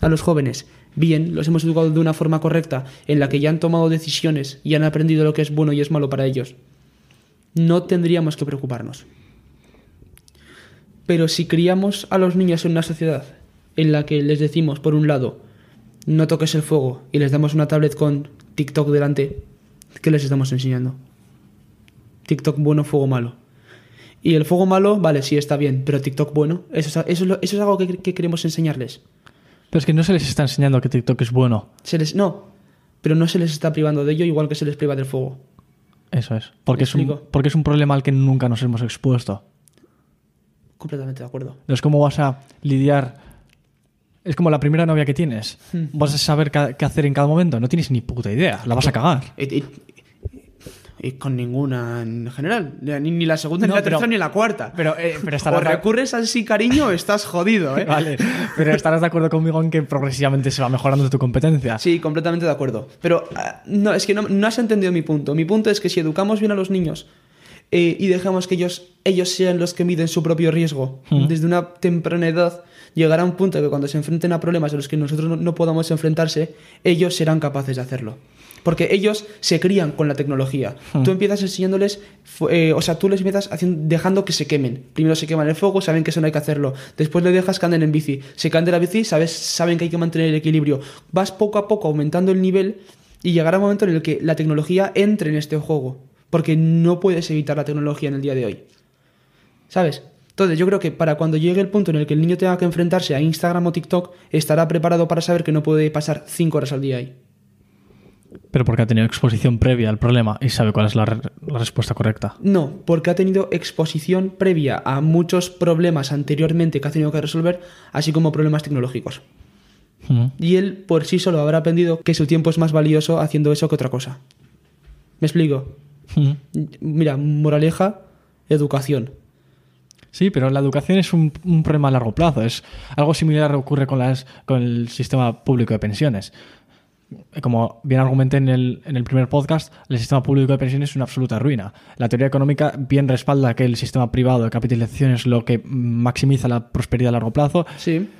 a los jóvenes, bien, los hemos educado de una forma correcta, en la que ya han tomado decisiones y han aprendido lo que es bueno y es malo para ellos, no tendríamos que preocuparnos. Pero si criamos a los niños en una sociedad en la que les decimos, por un lado, no toques el fuego y les damos una tablet con TikTok delante, ¿qué les estamos enseñando? TikTok bueno, fuego malo. Y el fuego malo, vale, sí está bien, pero TikTok bueno, eso es, algo que queremos enseñarles. Pero es que no se les está enseñando que TikTok es bueno. Se les, no, pero no se les está privando de ello igual que se les priva del fuego. Eso es. Porque, ¿Me es un, porque es un problema al que nunca nos hemos expuesto. Completamente de acuerdo. Entonces, ¿cómo vas a lidiar? Es como la primera novia que tienes. Hmm. ¿Vas a saber qué hacer en cada momento? No tienes ni puta idea. La vas a cagar. Y con ninguna en general. Ni, ni la segunda, No, ni la pero- tercera, ni la cuarta. Pero, eh, pero o estarás, recurres al sí cariño estás jodido, ¿eh? Vale, pero estarás de acuerdo conmigo en que progresivamente se va mejorando tu competencia. Sí, completamente de acuerdo. Pero ah, no, es que no, no has entendido mi punto. Mi punto es que si educamos bien a los niños eh, y dejamos que ellos, ellos sean los que miden su propio riesgo Mm. desde una temprana edad, llegará un punto que cuando se enfrenten a problemas a los que nosotros no, no podamos enfrentarse, ellos serán capaces de hacerlo. Porque ellos se crían con la tecnología. Tú empiezas enseñándoles, eh, o sea, tú les empiezas haciendo- dejando que se quemen. Primero se queman el fuego, saben que eso no hay que hacerlo. Después le dejas que anden en bici. Se caen de la bici, sabes, saben que hay que mantener el equilibrio. Vas poco a poco aumentando el nivel y llegará un momento en el que la tecnología entre en este juego. Porque no puedes evitar la tecnología en el día de hoy. ¿Sabes? Entonces yo creo que para cuando llegue el punto en el que el niño tenga que enfrentarse a Instagram o TikTok, estará preparado para saber que no puede pasar 5 horas al día ahí. Pero porque ha tenido exposición previa al problema y sabe cuál es la, re- la respuesta correcta. No, porque ha tenido exposición previa a muchos problemas anteriormente que ha tenido que resolver, así como problemas tecnológicos. Mm. Y él por sí solo habrá aprendido que su tiempo es más valioso haciendo eso que otra cosa. ¿Me explico? Mm. Mira, moraleja, educación. Sí, pero la educación es un, un problema a largo plazo. Es algo similar ocurre con, las, con el sistema público de pensiones. Como bien argumenté en el, en el primer podcast, el sistema público de pensiones es una absoluta ruina. La teoría económica bien respalda que el sistema privado de capitalización es lo que maximiza la prosperidad a largo plazo. Sí.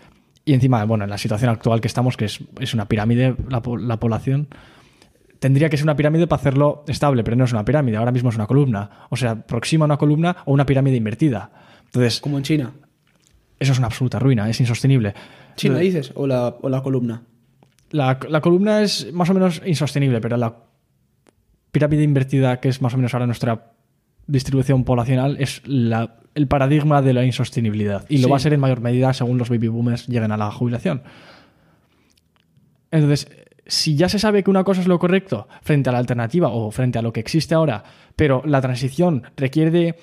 Y encima, bueno, en la situación actual que estamos, que es, es una pirámide, la, la población, tendría que ser una pirámide para hacerlo estable, pero no es una pirámide, ahora mismo es una columna. O sea, aproxima una columna o una pirámide invertida. Entonces, Como en China. eso es una absoluta ruina, es insostenible. ¿China dices? ¿O la, o la columna? La, la columna es más o menos insostenible, pero la pirámide invertida, que es más o menos ahora nuestra distribución poblacional, es la- el paradigma de la insostenibilidad. Y lo Sí. va a ser en mayor medida según los baby boomers lleguen a la jubilación. Entonces, si ya se sabe que una cosa es lo correcto frente a la alternativa o frente a lo que existe ahora, pero la transición requiere de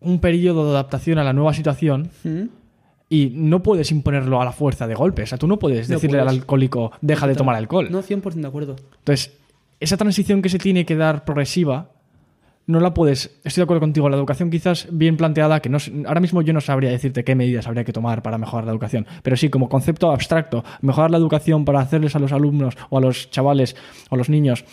un periodo de adaptación a la nueva situación, ¿Mm? Y no puedes imponerlo a la fuerza de golpe. O sea, tú no puedes No decirle al alcohólico, deja de tomar alcohol. No, 100% de acuerdo. Entonces, esa transición que se tiene que dar progresiva, no la puedes. Estoy de acuerdo contigo. La educación, quizás bien planteada, que no, ahora mismo yo no sabría decirte qué medidas habría que tomar para mejorar la educación. Pero sí, como concepto abstracto, mejorar la educación para hacerles a los alumnos o a los chavales o a los niños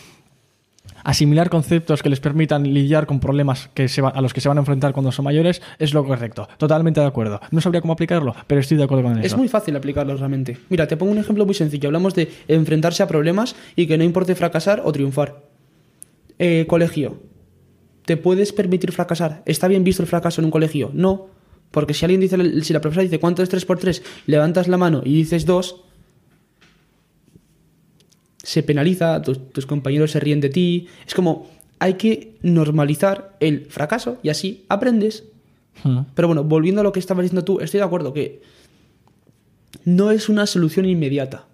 asimilar conceptos que les permitan lidiar con problemas que se va- a los que se van a enfrentar cuando son mayores es lo correcto. Totalmente de acuerdo. No sabría cómo aplicarlo, pero estoy de acuerdo con eso. Es muy fácil aplicarlo realmente. Mira, te pongo un ejemplo muy sencillo. Hablamos de enfrentarse a problemas y que no importe fracasar o triunfar. Eh, colegio. ¿Te puedes permitir fracasar? ¿Está bien visto el fracaso en un colegio? No. Porque si alguien dice, si la profesora dice cuánto es 3 por 3, levantas la mano y dices 2, se penaliza, tus, tus compañeros se ríen de ti. Es como, hay que normalizar el fracaso y así aprendes. Mm. Pero bueno, volviendo a lo que estabas diciendo tú, estoy de acuerdo que no es una solución inmediata.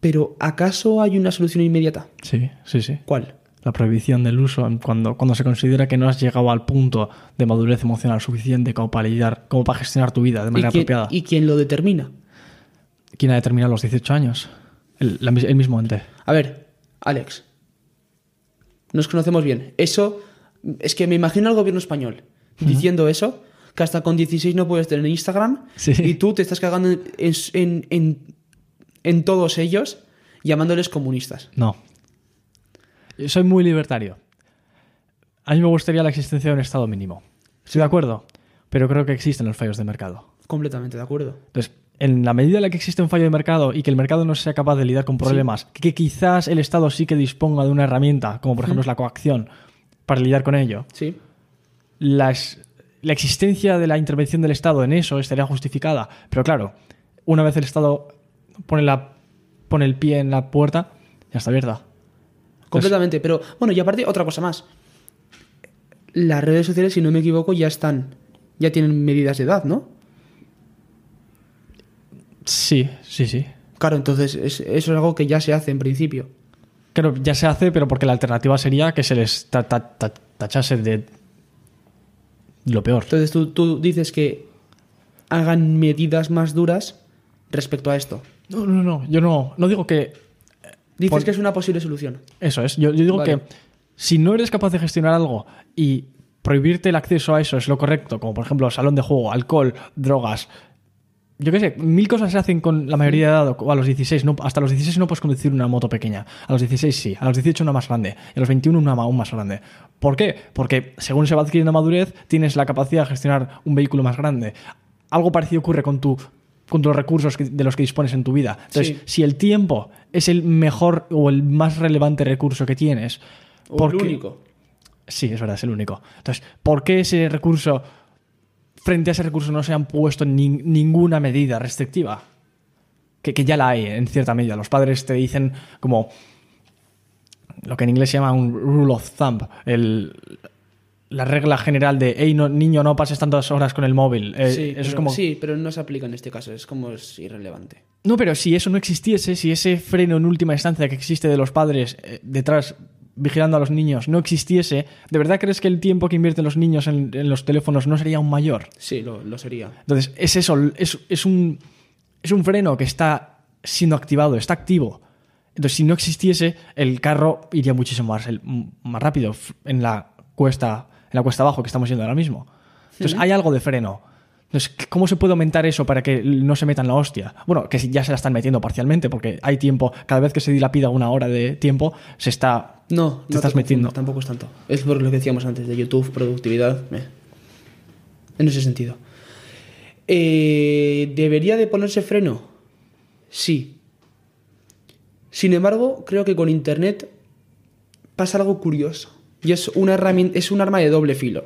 Pero ¿acaso hay una solución inmediata? Sí, sí, sí. ¿Cuál? La prohibición del uso cuando, cuando se considera que no has llegado al punto de madurez emocional suficiente como para lidiar, como para gestionar tu vida de ¿Y manera quién, apropiada. y quién lo determina? ¿Quién ha determinado los 18 años? El, la mis- el mismo ente. A ver, Alex. Nos conocemos bien. Eso es que me imagino al gobierno español diciendo eso, que hasta con 16 no puedes tener Instagram Sí. y tú te estás cagando en, en- en- en todos ellos llamándoles comunistas. No. Yo Soy muy libertario. A mí me gustaría la existencia de un Estado mínimo. Estoy de acuerdo, pero creo que existen los fallos de mercado. Completamente de acuerdo. Entonces, en la medida en la que existe un fallo de mercado y que el mercado no sea capaz de lidiar con problemas, que quizás el Estado sí que disponga de una herramienta, como por ejemplo es la coacción, para lidiar con ello, Sí. las- la existencia de la intervención del Estado en eso estaría justificada. Pero claro, una vez el Estado pone, la, pone el pie en la puerta, ya está abierta. Completamente, pero bueno, y aparte otra cosa más. Las redes sociales, si no me equivoco, ya están, ya tienen medidas de edad, ¿no? Sí, sí, sí. Claro, entonces es- eso es algo que ya se hace en principio. Claro, ya se hace, pero porque la alternativa sería que se les ta- ta- ta- tachase de lo peor. Entonces tú, tú dices que hagan medidas más duras respecto a esto. No, no, no. Yo no, no digo que Dices Por- que es una posible solución. Eso es. Yo, yo digo Vale. que si no eres capaz de gestionar algo y prohibirte el acceso a eso es lo correcto, como por ejemplo salón de juego, alcohol, drogas, yo qué sé, mil cosas se hacen con la mayoría de edad o a los 16. No, hasta los 16 no puedes conducir una moto pequeña. A los 16 sí. A los 18 una más grande. Y a los 21 una aún más grande. ¿Por qué? Porque según se va adquiriendo madurez, tienes la capacidad de gestionar un vehículo más grande. Algo parecido ocurre con tu con los recursos de los que dispones en tu vida. Entonces, Sí. si el tiempo es el mejor o el más relevante recurso que tienes, O ¿por el único. Sí, es verdad, es el único. Entonces, ¿por qué ese recurso, frente a ese recurso, no se han puesto nin- ninguna medida restrictiva? Que, que ya la hay, en cierta medida. Los padres te dicen como lo que en inglés se llama un rule of thumb, el, la regla general de, hey, no, niño, no pases tantas horas con el móvil. Eh, sí, eso pero, es como... sí, pero no se aplica en este caso, es como es irrelevante. No, pero si eso no existiese, si ese freno en última instancia que existe de los padres eh, detrás vigilando a los niños no existiese, ¿de verdad crees que el tiempo que invierten los niños en, en los teléfonos no sería aún mayor? Sí, lo, lo sería. Entonces, es eso, es, es un, es un freno que está siendo activado, está activo. Entonces, si no existiese, el carro iría muchísimo más, el- más rápido en la cuesta, en la cuesta abajo que estamos yendo ahora mismo. Entonces, hay algo de freno. Entonces, ¿cómo se puede aumentar eso para que no se metan la hostia? Bueno, que ya se la están metiendo parcialmente, porque hay tiempo, cada vez que se dilapida una hora de tiempo, se está. No, Te no estás metiendo. Tampoco es tanto. Es por lo que decíamos antes de YouTube, productividad. eh. En ese sentido. Eh, ¿Debería de ponerse freno? Sí. Sin embargo, creo que con Internet pasa algo curioso. Y es una herramienta, es un arma de doble filo.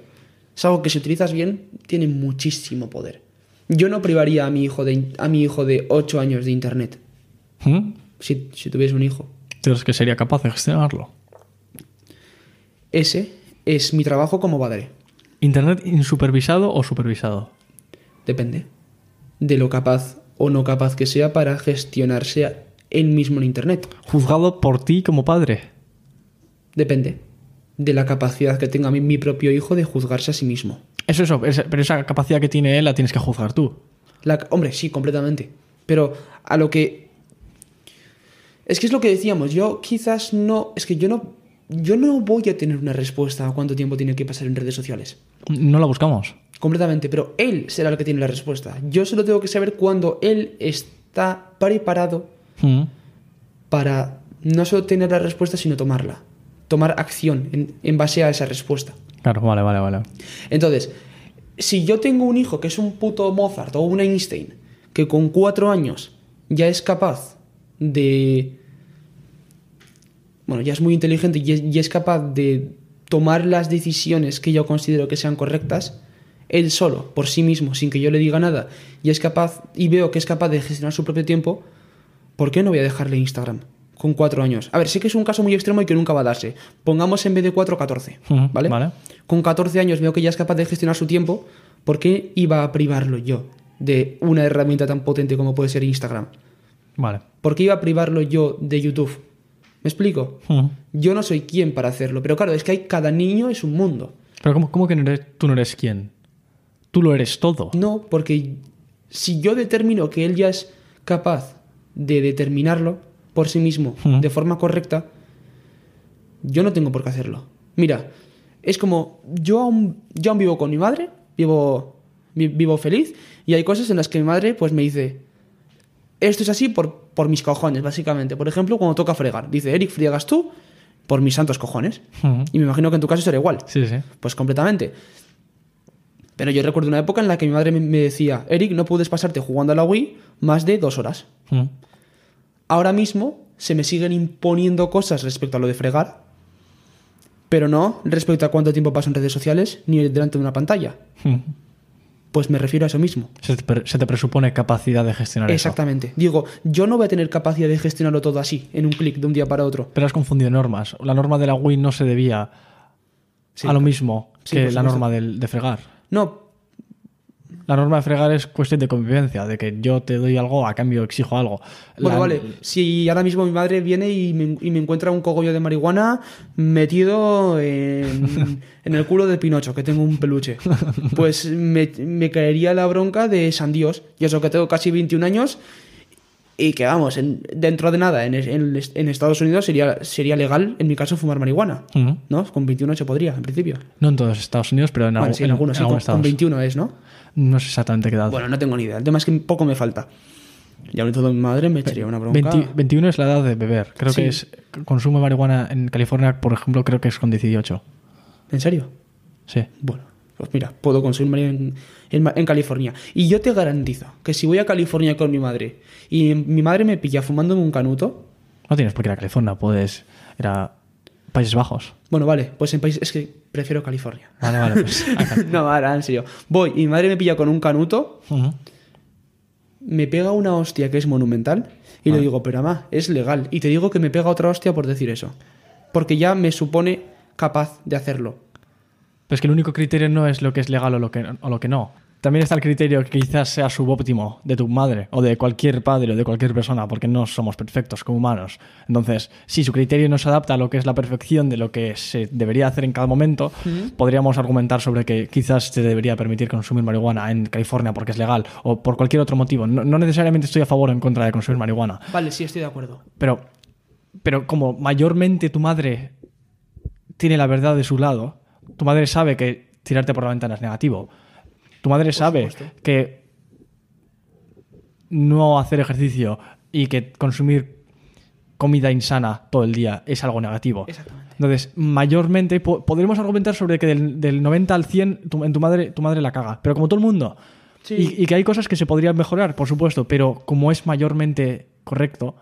Es algo que si utilizas bien, tiene muchísimo poder. Yo no privaría a mi hijo de, a mi hijo de 8 años de Internet. ¿Mm? Si, si tuviese un hijo. ¿Crees que sería capaz de gestionarlo? Ese es mi trabajo como padre. ¿Internet insupervisado o supervisado? Depende de lo capaz o no capaz que sea para gestionarse él mismo en Internet. Juzgado por ti como padre. Depende de la capacidad que tenga mi, mi propio hijo de juzgarse a sí mismo. Eso, eso, pero esa capacidad que tiene él la tienes que juzgar tú. La- hombre, sí, completamente. Pero a lo que... Es que es lo que decíamos, yo quizás no... Es que yo no... Yo no voy a tener una respuesta a cuánto tiempo tiene que pasar en redes sociales. No la buscamos. Completamente, pero él será el que tiene la respuesta. Yo solo tengo que saber cuándo él está preparado Mm. para no solo tener la respuesta, sino tomarla. Tomar acción en, en base a esa respuesta. Claro, vale, vale, vale. Entonces, si yo tengo un hijo que es un puto Mozart o un Einstein, que con cuatro años ya es capaz de... Bueno, ya es muy inteligente y es, y es capaz de tomar las decisiones que yo considero que sean correctas, él solo, por sí mismo, sin que yo le diga nada, y es capaz, y veo que es capaz de gestionar su propio tiempo, ¿por qué no voy a dejarle Instagram? Con cuatro años. A ver, sé que es un caso muy extremo y que nunca va a darse. Pongamos en vez de cuatro, 14. Ujú, ¿Vale? vale. Con 14 años veo que ya es capaz de gestionar su tiempo. ¿Por qué iba a privarlo yo de una herramienta tan potente como puede ser Instagram? Vale. ¿Por qué iba a privarlo yo de YouTube? ¿Me explico? Yo no soy quien para hacerlo. Pero claro, es que hay, cada niño es un mundo. Pero ¿cómo, cómo que no eres, tú no eres quién? Tú lo eres todo. No, porque si yo determino que él ya es capaz de determinarlo por sí mismo de forma correcta, yo no tengo por qué hacerlo. Mira, es como yo aún, yo aún vivo con mi madre, vivo, vi- vivo feliz, y hay cosas en las que mi madre pues me dice, esto es así por, por mis cojones, básicamente. Por ejemplo, cuando toca fregar, dice, Eric, friegas tú por mis santos cojones. Y me imagino que en tu caso será igual. Sí, sí. Pues completamente. Pero yo recuerdo una época en la que mi madre me- decía, Eric, no puedes pasarte jugando a la Wii más de dos horas. Ahora mismo se me siguen imponiendo cosas respecto a lo de fregar, pero no respecto a cuánto tiempo paso en redes sociales ni delante de una pantalla. Mm. Pues me refiero a eso mismo. Se, te, pre- se te presupone capacidad de gestionar eso. Exactamente. Digo, yo no voy a tener capacidad de gestionarlo todo así, en un clic, de un día para otro. Pero has confundido normas. La norma de la Wii no se debía Sí, a lo mismo sí, que la norma del- de fregar. No, La norma de fregar es cuestión de convivencia, de que yo te doy algo, a cambio exijo algo. Bueno, La- vale. Si ahora mismo mi madre viene y me, y me encuentra un cogollo de marihuana metido en, en el culo de Pinocho, que tengo un peluche, pues me, me caería la bronca de San Dios. Y eso que tengo casi 21 años Y que vamos, en- dentro de nada, en, en- en Estados Unidos sería, sería legal, en mi caso, fumar marihuana. ¿No? Con 21 se podría, en principio. No en todos Estados Unidos, pero en, Bueno, sí, algunos, sí, con, con estados. 21 es, ¿no? No sé exactamente qué edad. Bueno, no tengo ni idea. El tema es que poco me falta. Y ahora todo mi madre me echaría una bronca. 20 21 es la edad de beber. Creo Sí. que es consumo de marihuana en California, por ejemplo, creo que es con 18. ¿En serio? Sí. Bueno, pues mira, puedo consumir marihuana en, en Ma- en California. Y yo te garantizo que si voy a California con mi madre y mi madre me pilla fumándome un canuto, No tienes por qué ir a California, puedes ir a Países Bajos. bueno, vale, pues en países es que prefiero California. Vale, vale, pues. no, ahora, en serio. Voy y mi madre me pilla con un canuto, me pega una hostia que es monumental y le digo, pero mamá, es legal. Y te digo que me pega otra hostia por decir eso. Porque ya me supone capaz de hacerlo. Pero es que el único criterio no es lo que es legal o lo que, o lo que no. También está el criterio que quizás sea subóptimo de tu madre o de cualquier padre o de cualquier persona, porque no somos perfectos como humanos. Entonces, si su criterio no se adapta a lo que es la perfección de lo que se debería hacer en cada momento, podríamos argumentar sobre que quizás se debería permitir consumir marihuana en California porque es legal o por cualquier otro motivo. No, no necesariamente estoy a favor o en contra de consumir marihuana, Vale, sí, estoy de acuerdo. pero, pero como mayormente tu madre tiene la verdad de su lado, tu madre sabe que tirarte por la ventana es negativo. Tu madre sabe supuesto. que no hacer ejercicio y que consumir comida insana todo el día es algo negativo. Exactamente. Entonces, mayormente po- podremos argumentar sobre que del, del 90 al 100 tu, en tu madre, tu madre la caga. Pero como todo el mundo. Sí. Y, y que hay cosas que se podrían mejorar, por supuesto, pero como es mayormente correcto,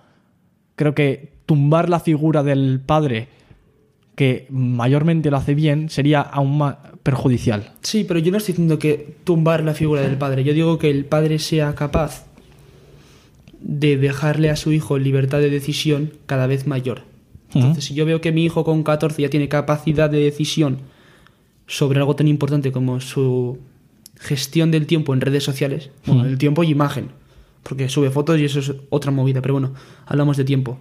creo que tumbar la figura del padre que mayormente lo hace bien sería aún más perjudicial. Sí, pero yo no estoy diciendo que tumbar la figura del padre. Yo digo que el padre sea capaz de dejarle a su hijo libertad de decisión cada vez mayor. Entonces, si yo veo que mi hijo con 14 ya tiene capacidad de decisión sobre algo tan importante como su gestión del tiempo en redes sociales, bueno, el tiempo y imagen, porque sube fotos y eso es otra movida, pero bueno, hablamos de tiempo.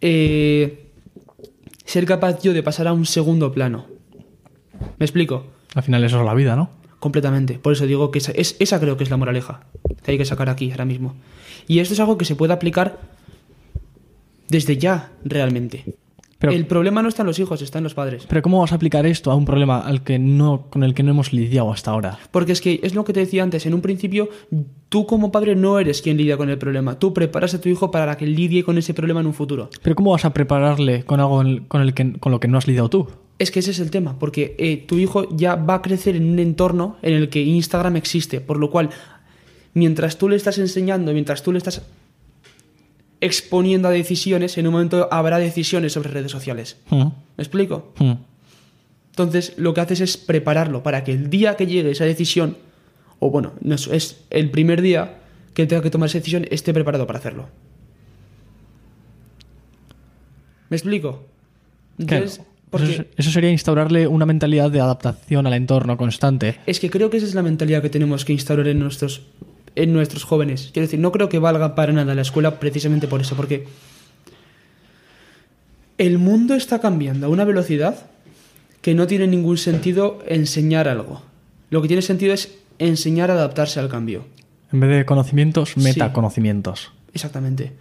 Eh, ser capaz yo de pasar a un segundo plano. ¿Me explico? Al final eso es la vida, ¿no? Completamente. Por eso digo que esa, es, esa creo que es la moraleja que hay que sacar aquí ahora mismo. Y esto es algo que se puede aplicar desde ya, realmente. Pero- el problema no está en los hijos, está en los padres. Pero ¿cómo vas a aplicar esto a un problema al que no, con el que no hemos lidiado hasta ahora? Porque es que es lo que te decía antes, en un principio tú como padre no eres quien lidia con el problema, tú preparas a tu hijo para que lidie con ese problema en un futuro. Pero ¿cómo vas a prepararle con algo con, el que, con lo que no has lidiado tú? Es que ese es el tema, porque eh, tu hijo ya va a crecer en un entorno en el que Instagram existe, por lo cual, mientras tú le estás enseñando, mientras tú le estás exponiendo a decisiones, en un momento habrá decisiones sobre redes sociales. Mm, ¿Me explico? mm. Entonces, lo que haces es prepararlo para que el día que llegue esa decisión, o bueno, no es, es el primer día que tenga que tomar esa decisión, esté preparado para hacerlo. ¿Me explico? Claro. Entonces, porque... Eso, eso sería instaurarle una mentalidad de adaptación al entorno constante. Es que creo que esa es la mentalidad que tenemos que instaurar en nuestros, en nuestros jóvenes. Quiero decir, no creo que valga para nada la escuela precisamente por eso, porque el mundo está cambiando a una velocidad que no tiene ningún sentido enseñar algo. Lo que tiene sentido es enseñar a adaptarse al cambio. En vez de conocimientos, metaconocimientos. Exactamente.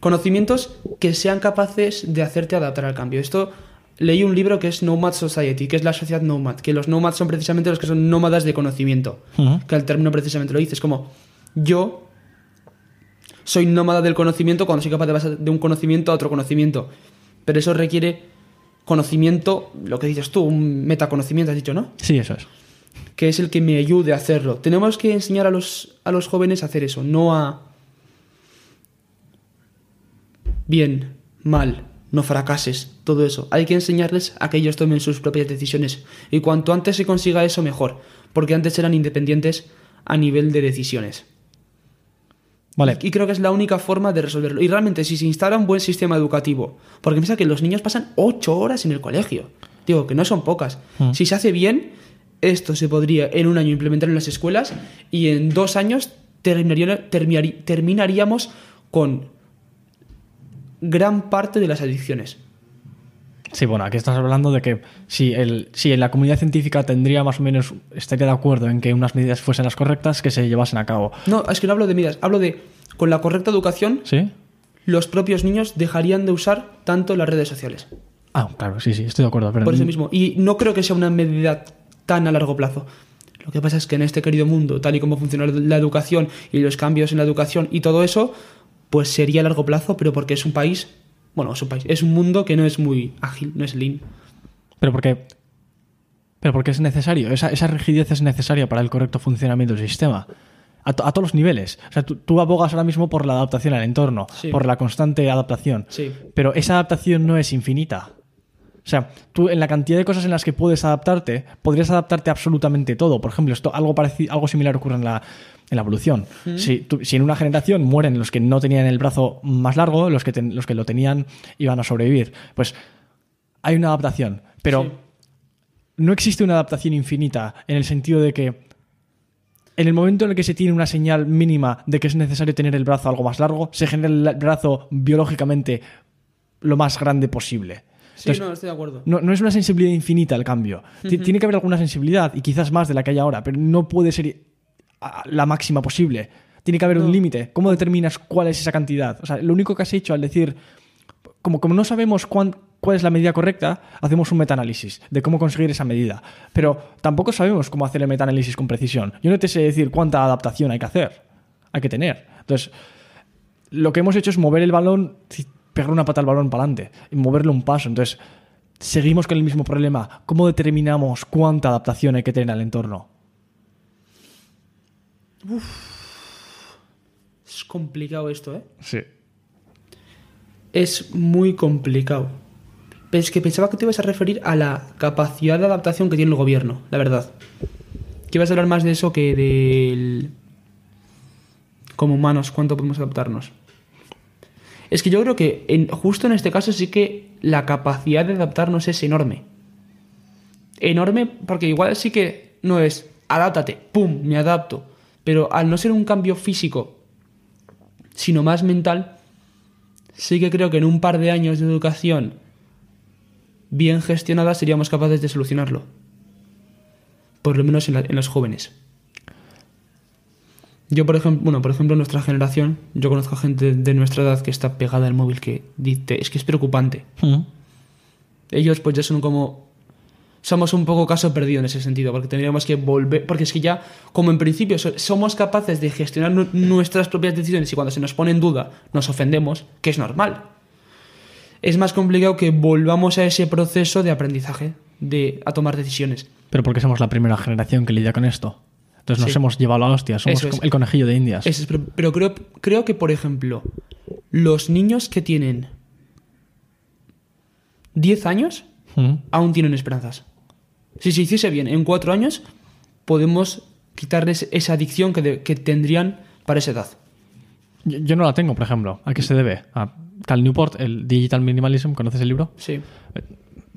Conocimientos que sean capaces de hacerte adaptar al cambio. Esto leí un libro que es Nomad Society, que es la sociedad Nomad, que los Nomads son precisamente los que son nómadas de conocimiento. Que el término precisamente lo dice. Es como yo soy nómada del conocimiento cuando soy capaz de pasar de un conocimiento a otro conocimiento. Pero eso requiere conocimiento, lo que dices tú, un metaconocimiento, has dicho, ¿no? Sí, eso es. que es el que me ayude a hacerlo. Tenemos que enseñar a los, a los jóvenes a hacer eso, no a bien, mal, no fracases, todo eso. Hay que enseñarles a que ellos tomen sus propias decisiones. Y cuanto antes se consiga eso, mejor. Porque antes eran independientes a nivel de decisiones. Vale. Y creo que es la única forma de resolverlo. Y realmente, si se instala un buen sistema educativo, porque piensa que los niños pasan ocho horas en el colegio. Digo, que no son pocas. Mm. Si se hace bien, esto se podría en un año implementar en las escuelas y en dos años terminaríamos con gran parte de las adicciones. Sí, bueno, aquí estás hablando de que si, el, si la comunidad científica tendría más o menos, estaría de acuerdo en que unas medidas fuesen las correctas, que se llevasen a cabo. No, es que no hablo de medidas, hablo de con la correcta educación, ¿Sí? los propios niños dejarían de usar tanto las redes sociales. Ah, claro, sí, sí, estoy de acuerdo. Pero Por eso mismo. Y no creo que sea una medida tan a largo plazo. Lo que pasa es que en este querido mundo, tal y como funciona la educación y los cambios en la educación y todo eso, pues sería a largo plazo, pero porque es un país, bueno, es un país, es un mundo que no es muy ágil, no es lean. Pero porque, pero porque es necesario. Esa, esa rigidez es necesaria para el correcto funcionamiento del sistema. A, to- a todos los niveles. O sea, tú, tú abogas ahora mismo por la adaptación al entorno, Sí. por la constante adaptación. Sí. Pero esa adaptación no es infinita. O sea, tú en la cantidad de cosas en las que puedes adaptarte, podrías adaptarte a absolutamente todo. Por ejemplo, esto, algo, parecido, algo similar ocurre en la, en la evolución. si, tú- si en una generación mueren los que no tenían el brazo más largo, los que, ten- los que lo tenían iban a sobrevivir. Pues hay una adaptación. Pero Sí. no existe una adaptación infinita en el sentido de que en el momento en el que se tiene una señal mínima de que es necesario tener el brazo algo más largo, se genera el brazo biológicamente lo más grande posible. Sí, no, estoy de acuerdo. no, no es una sensibilidad infinita el cambio. Ti- Tiene que haber alguna sensibilidad y quizás más de la que hay ahora, pero no puede ser la máxima posible. Tiene que haber No. un límite. ¿Cómo determinas cuál es esa cantidad? O sea, lo único que has hecho al decir, como, como no sabemos cuán- cuál es la medida correcta, hacemos un metaanálisis de cómo conseguir esa medida. Pero tampoco sabemos cómo hacer el metaanálisis con precisión. Yo no te sé decir cuánta adaptación hay que hacer, hay que tener. Entonces, lo que hemos hecho es mover el balón, pegar una pata al balón para adelante y moverlo un paso. Entonces, seguimos con el mismo problema. ¿Cómo determinamos cuánta adaptación hay que tener al entorno? Es complicado esto, ¿eh? Sí. Es muy complicado. Pero es que pensaba que te ibas a referir a la capacidad de adaptación que tiene el gobierno, la verdad. Que ibas a hablar más de eso que del... Como humanos, cuánto podemos adaptarnos. Es que yo creo que en- justo en este caso sí que la capacidad de adaptarnos es enorme. Enorme porque igual sí que no es adáptate, pum, me adapto. Pero al no ser un cambio físico, sino más mental, sí que creo que en un par de años de educación bien gestionada seríamos capaces de solucionarlo. Por lo menos en, la- en los jóvenes. Yo, por ejemplo, bueno, por ejemplo, en nuestra generación, yo conozco a gente de nuestra edad que está pegada al móvil que dice, es que es preocupante. Ellos pues ya son como... Somos un poco caso perdido en ese sentido, porque tendríamos que volver, porque es que ya, como en principio so- somos capaces de gestionar nu- nuestras propias decisiones y cuando se nos pone en duda nos ofendemos, que es normal. Es más complicado que volvamos a ese proceso de aprendizaje, de a tomar decisiones. Pero porque somos la primera generación que lidia con esto. Entonces nos Sí. hemos llevado la hostia. Somos es. el conejillo de indias. Es, pero, pero creo, creo que, por ejemplo, los niños que tienen 10 años Mm. aún tienen esperanzas. Si se hiciese bien en 4 años, podemos quitarles esa adicción que, de- que tendrían para esa edad. Yo, yo no la tengo, por ejemplo. ¿A qué se debe? A Cal Newport, el Digital Minimalism, ¿conoces el libro? Sí.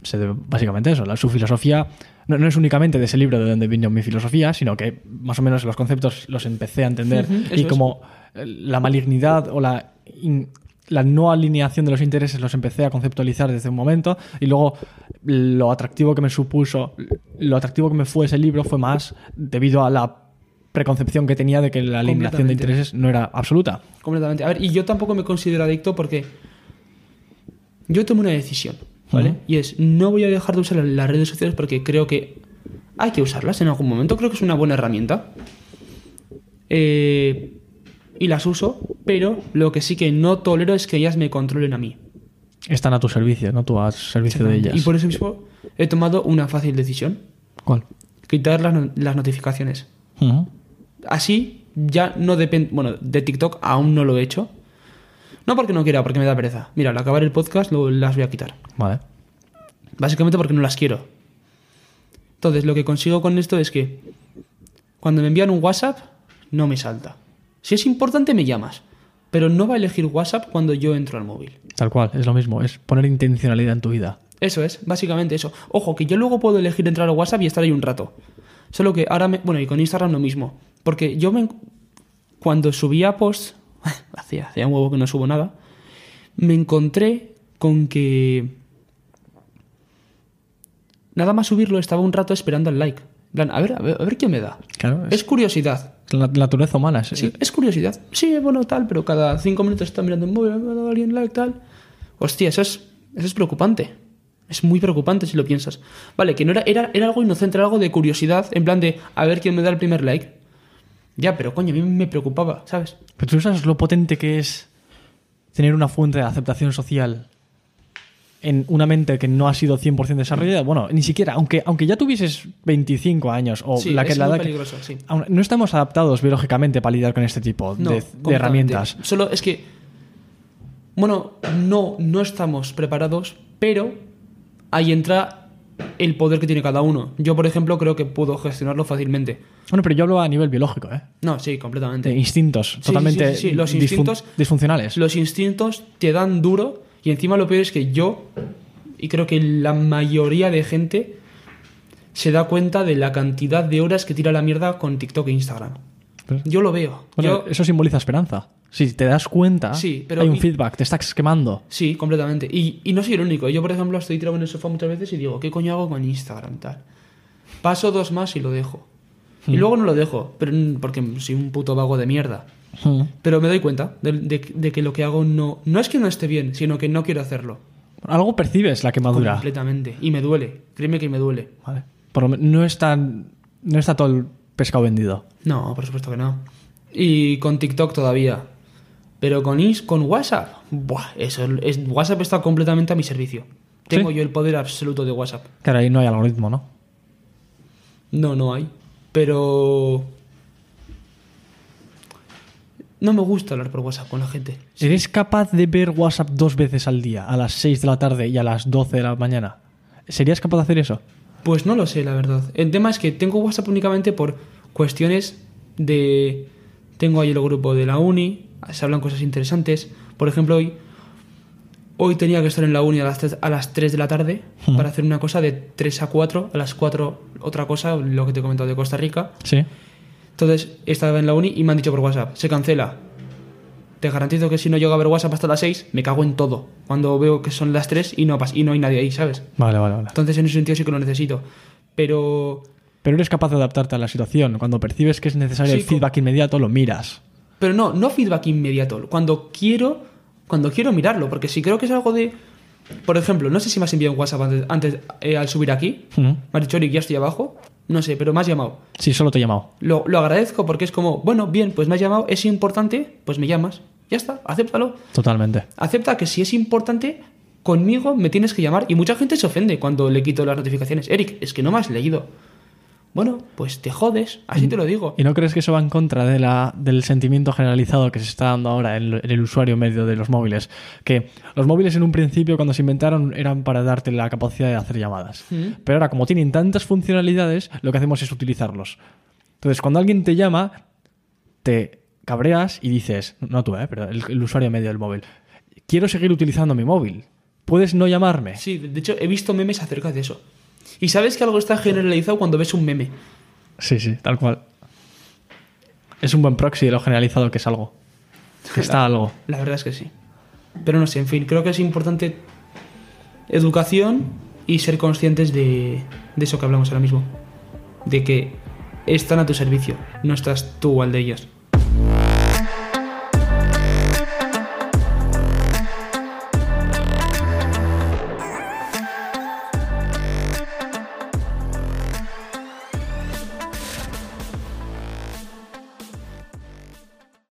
se debe básicamente a eso. La, su filosofía no, no es únicamente de ese libro de donde vino mi filosofía, sino que más o menos los conceptos los empecé a entender y como eh, la malignidad o la, in- la no alineación de los intereses los empecé a conceptualizar desde un momento y luego lo atractivo que me supuso, lo atractivo que me fue ese libro fue más debido a la preconcepción que tenía de que la alineación de intereses no era absoluta. Completamente. A ver, y yo tampoco me considero adicto porque yo tomé una decisión, Y es, no voy a dejar de usar las redes sociales porque creo que hay que usarlas en algún momento. Creo que es una buena herramienta. Eh, y las uso, pero lo que sí que no tolero es que ellas me controlen a mí. Están a tu servicio, no tú al servicio de ellas. Y por eso mismo he tomado una fácil decisión. ¿Cuál? Quitar las, no- las notificaciones. Así ya no depende. Bueno, de TikTok aún no lo he hecho. No porque no quiera, porque me da pereza. Mira, al acabar el podcast lo- las voy a quitar. Vale. Básicamente porque no las quiero. Entonces, lo que consigo con esto es que cuando me envían un WhatsApp, no me salta. Si es importante, me llamas. Pero no va a elegir WhatsApp cuando yo entro al móvil. Tal cual, es lo mismo, es poner intencionalidad en tu vida. Eso es, básicamente eso. Ojo, que yo luego puedo elegir entrar a WhatsApp y estar ahí un rato. Solo que ahora me. Bueno, y con Instagram lo mismo. Porque yo me. Cuando subía posts. hacía, hacía un huevo que no subo nada. Me encontré con que. Nada más subirlo estaba un rato esperando el like. En plan, a ver, a ver, a ver quién me da. Claro, Es curiosidad. La naturaleza humana. Es, Sí, es curiosidad. Sí, bueno, tal, pero cada cinco minutos está mirando el móvil, me ha dado alguien like, tal. Hostia, eso es, eso es preocupante. Es muy preocupante si lo piensas. Vale, que no era, era, era algo inocente, era algo de curiosidad, en plan de a ver quién me da el primer like. Ya, pero coño, a mí me preocupaba, ¿sabes? Pero tú sabes lo potente que es tener una fuente de aceptación social en una mente que no ha sido 100% desarrollada. Bueno, ni siquiera, aunque, aunque ya tuvieses 25 años o Sí, la que es la edad que- peligroso, sí. aún no estamos adaptados biológicamente para lidiar con este tipo No, de- de, herramientas. Solo es que, bueno, no, no estamos preparados, pero ahí entra el poder que tiene cada uno. Yo, por ejemplo, creo que puedo gestionarlo fácilmente. Bueno, pero yo hablo a nivel biológico, ¿eh? No, sí, completamente. De instintos sí, totalmente sí, sí, los instintos- disfuncionales. Los instintos te dan duro y encima lo peor es que yo, y creo que la mayoría de gente se da cuenta de la cantidad de horas que tira la mierda con TikTok e Instagram. Pero- Yo lo veo. Bueno, Yo- eso simboliza esperanza. Si te das cuenta, Sí, pero hay un y- feedback, te estás quemando. Sí, completamente. Y, y no soy el único. Yo, por ejemplo, estoy tirado en el sofá muchas veces y digo, ¿qué coño hago con Instagram? Tal. Paso dos más y lo dejo. Y luego no lo dejo, pero porque soy un puto vago de mierda. Mm. Pero me doy cuenta de, de- de que lo que hago no, no es que no esté bien, sino que no quiero hacerlo. Algo percibes la quemadura. Completamente. Y me duele. Créeme que me duele. Vale. Por no está, no está todo el pescado vendido. No, por supuesto que no. Y con TikTok todavía. Pero con, Ins- con WhatsApp, buah, eso es, WhatsApp está completamente a mi servicio. Tengo ¿Sí? yo el poder absoluto de WhatsApp. Claro, ahí no hay algoritmo, ¿no? No, no hay. Pero... No me gusta hablar por WhatsApp con la gente. ¿Eres capaz de ver WhatsApp dos veces al día, a las 6 de la tarde y a las 12 de la mañana? ¿Serías capaz de hacer eso? Pues no lo sé, la verdad. El tema es que tengo WhatsApp únicamente por cuestiones de... Tengo ahí el grupo de la uni, se hablan cosas interesantes. Por ejemplo, hoy, hoy tenía que estar en la uni a las 3, a las 3 de la tarde para hacer una cosa de 3 a 4. A las 4 otra cosa, lo que te he comentado de Costa Rica. Sí. Entonces estaba en la uni y me han dicho por WhatsApp, se cancela. Te garantizo que si no llego a ver WhatsApp hasta las 6, me cago en todo. Cuando veo que son las 3 y no, y no hay nadie ahí, ¿sabes? Vale, vale, vale. Entonces en ese sentido sí que lo necesito. Pero Pero eres capaz de adaptarte a la situación. Cuando percibes que es necesario Sí, el feedback inmediato, lo miras. Pero no, no feedback inmediato. Cuando quiero, cuando quiero mirarlo, porque si creo que es algo de. Por ejemplo, no sé si me has enviado un WhatsApp antes, antes, eh, al subir aquí. Me has dicho, Eric, ya estoy abajo. No sé, pero me has llamado. Sí, solo te he llamado. Lo, lo agradezco porque es como, bueno, bien, pues me has llamado, es importante, pues me llamas. Ya está, acéptalo. Totalmente. Acepta que si es importante, conmigo me tienes que llamar. Y mucha gente se ofende cuando le quito las notificaciones. Eric, es que no me has leído. Bueno, pues te jodes, así te lo digo. ¿Y no crees que eso va en contra de la, del sentimiento generalizado que se está dando ahora en, el- en el usuario medio de los móviles? Que los móviles en un principio, cuando se inventaron, eran para darte la capacidad de hacer llamadas. Mm. Pero ahora, como tienen tantas funcionalidades, lo que hacemos es utilizarlos. Entonces, cuando alguien te llama, te cabreas y dices, no tú, ¿eh? pero el, el usuario medio del móvil, quiero seguir utilizando mi móvil. ¿Puedes no llamarme? Sí, de hecho he visto memes acerca de eso. Y sabes que algo está generalizado cuando ves un meme. Sí, sí, tal cual. Es un buen proxy de lo generalizado que es algo. Que está algo. La verdad es que sí. Pero no sé, en fin, creo que es importante educación y ser conscientes de, de eso que hablamos ahora mismo. De que están a tu servicio, no estás tú al de ellos.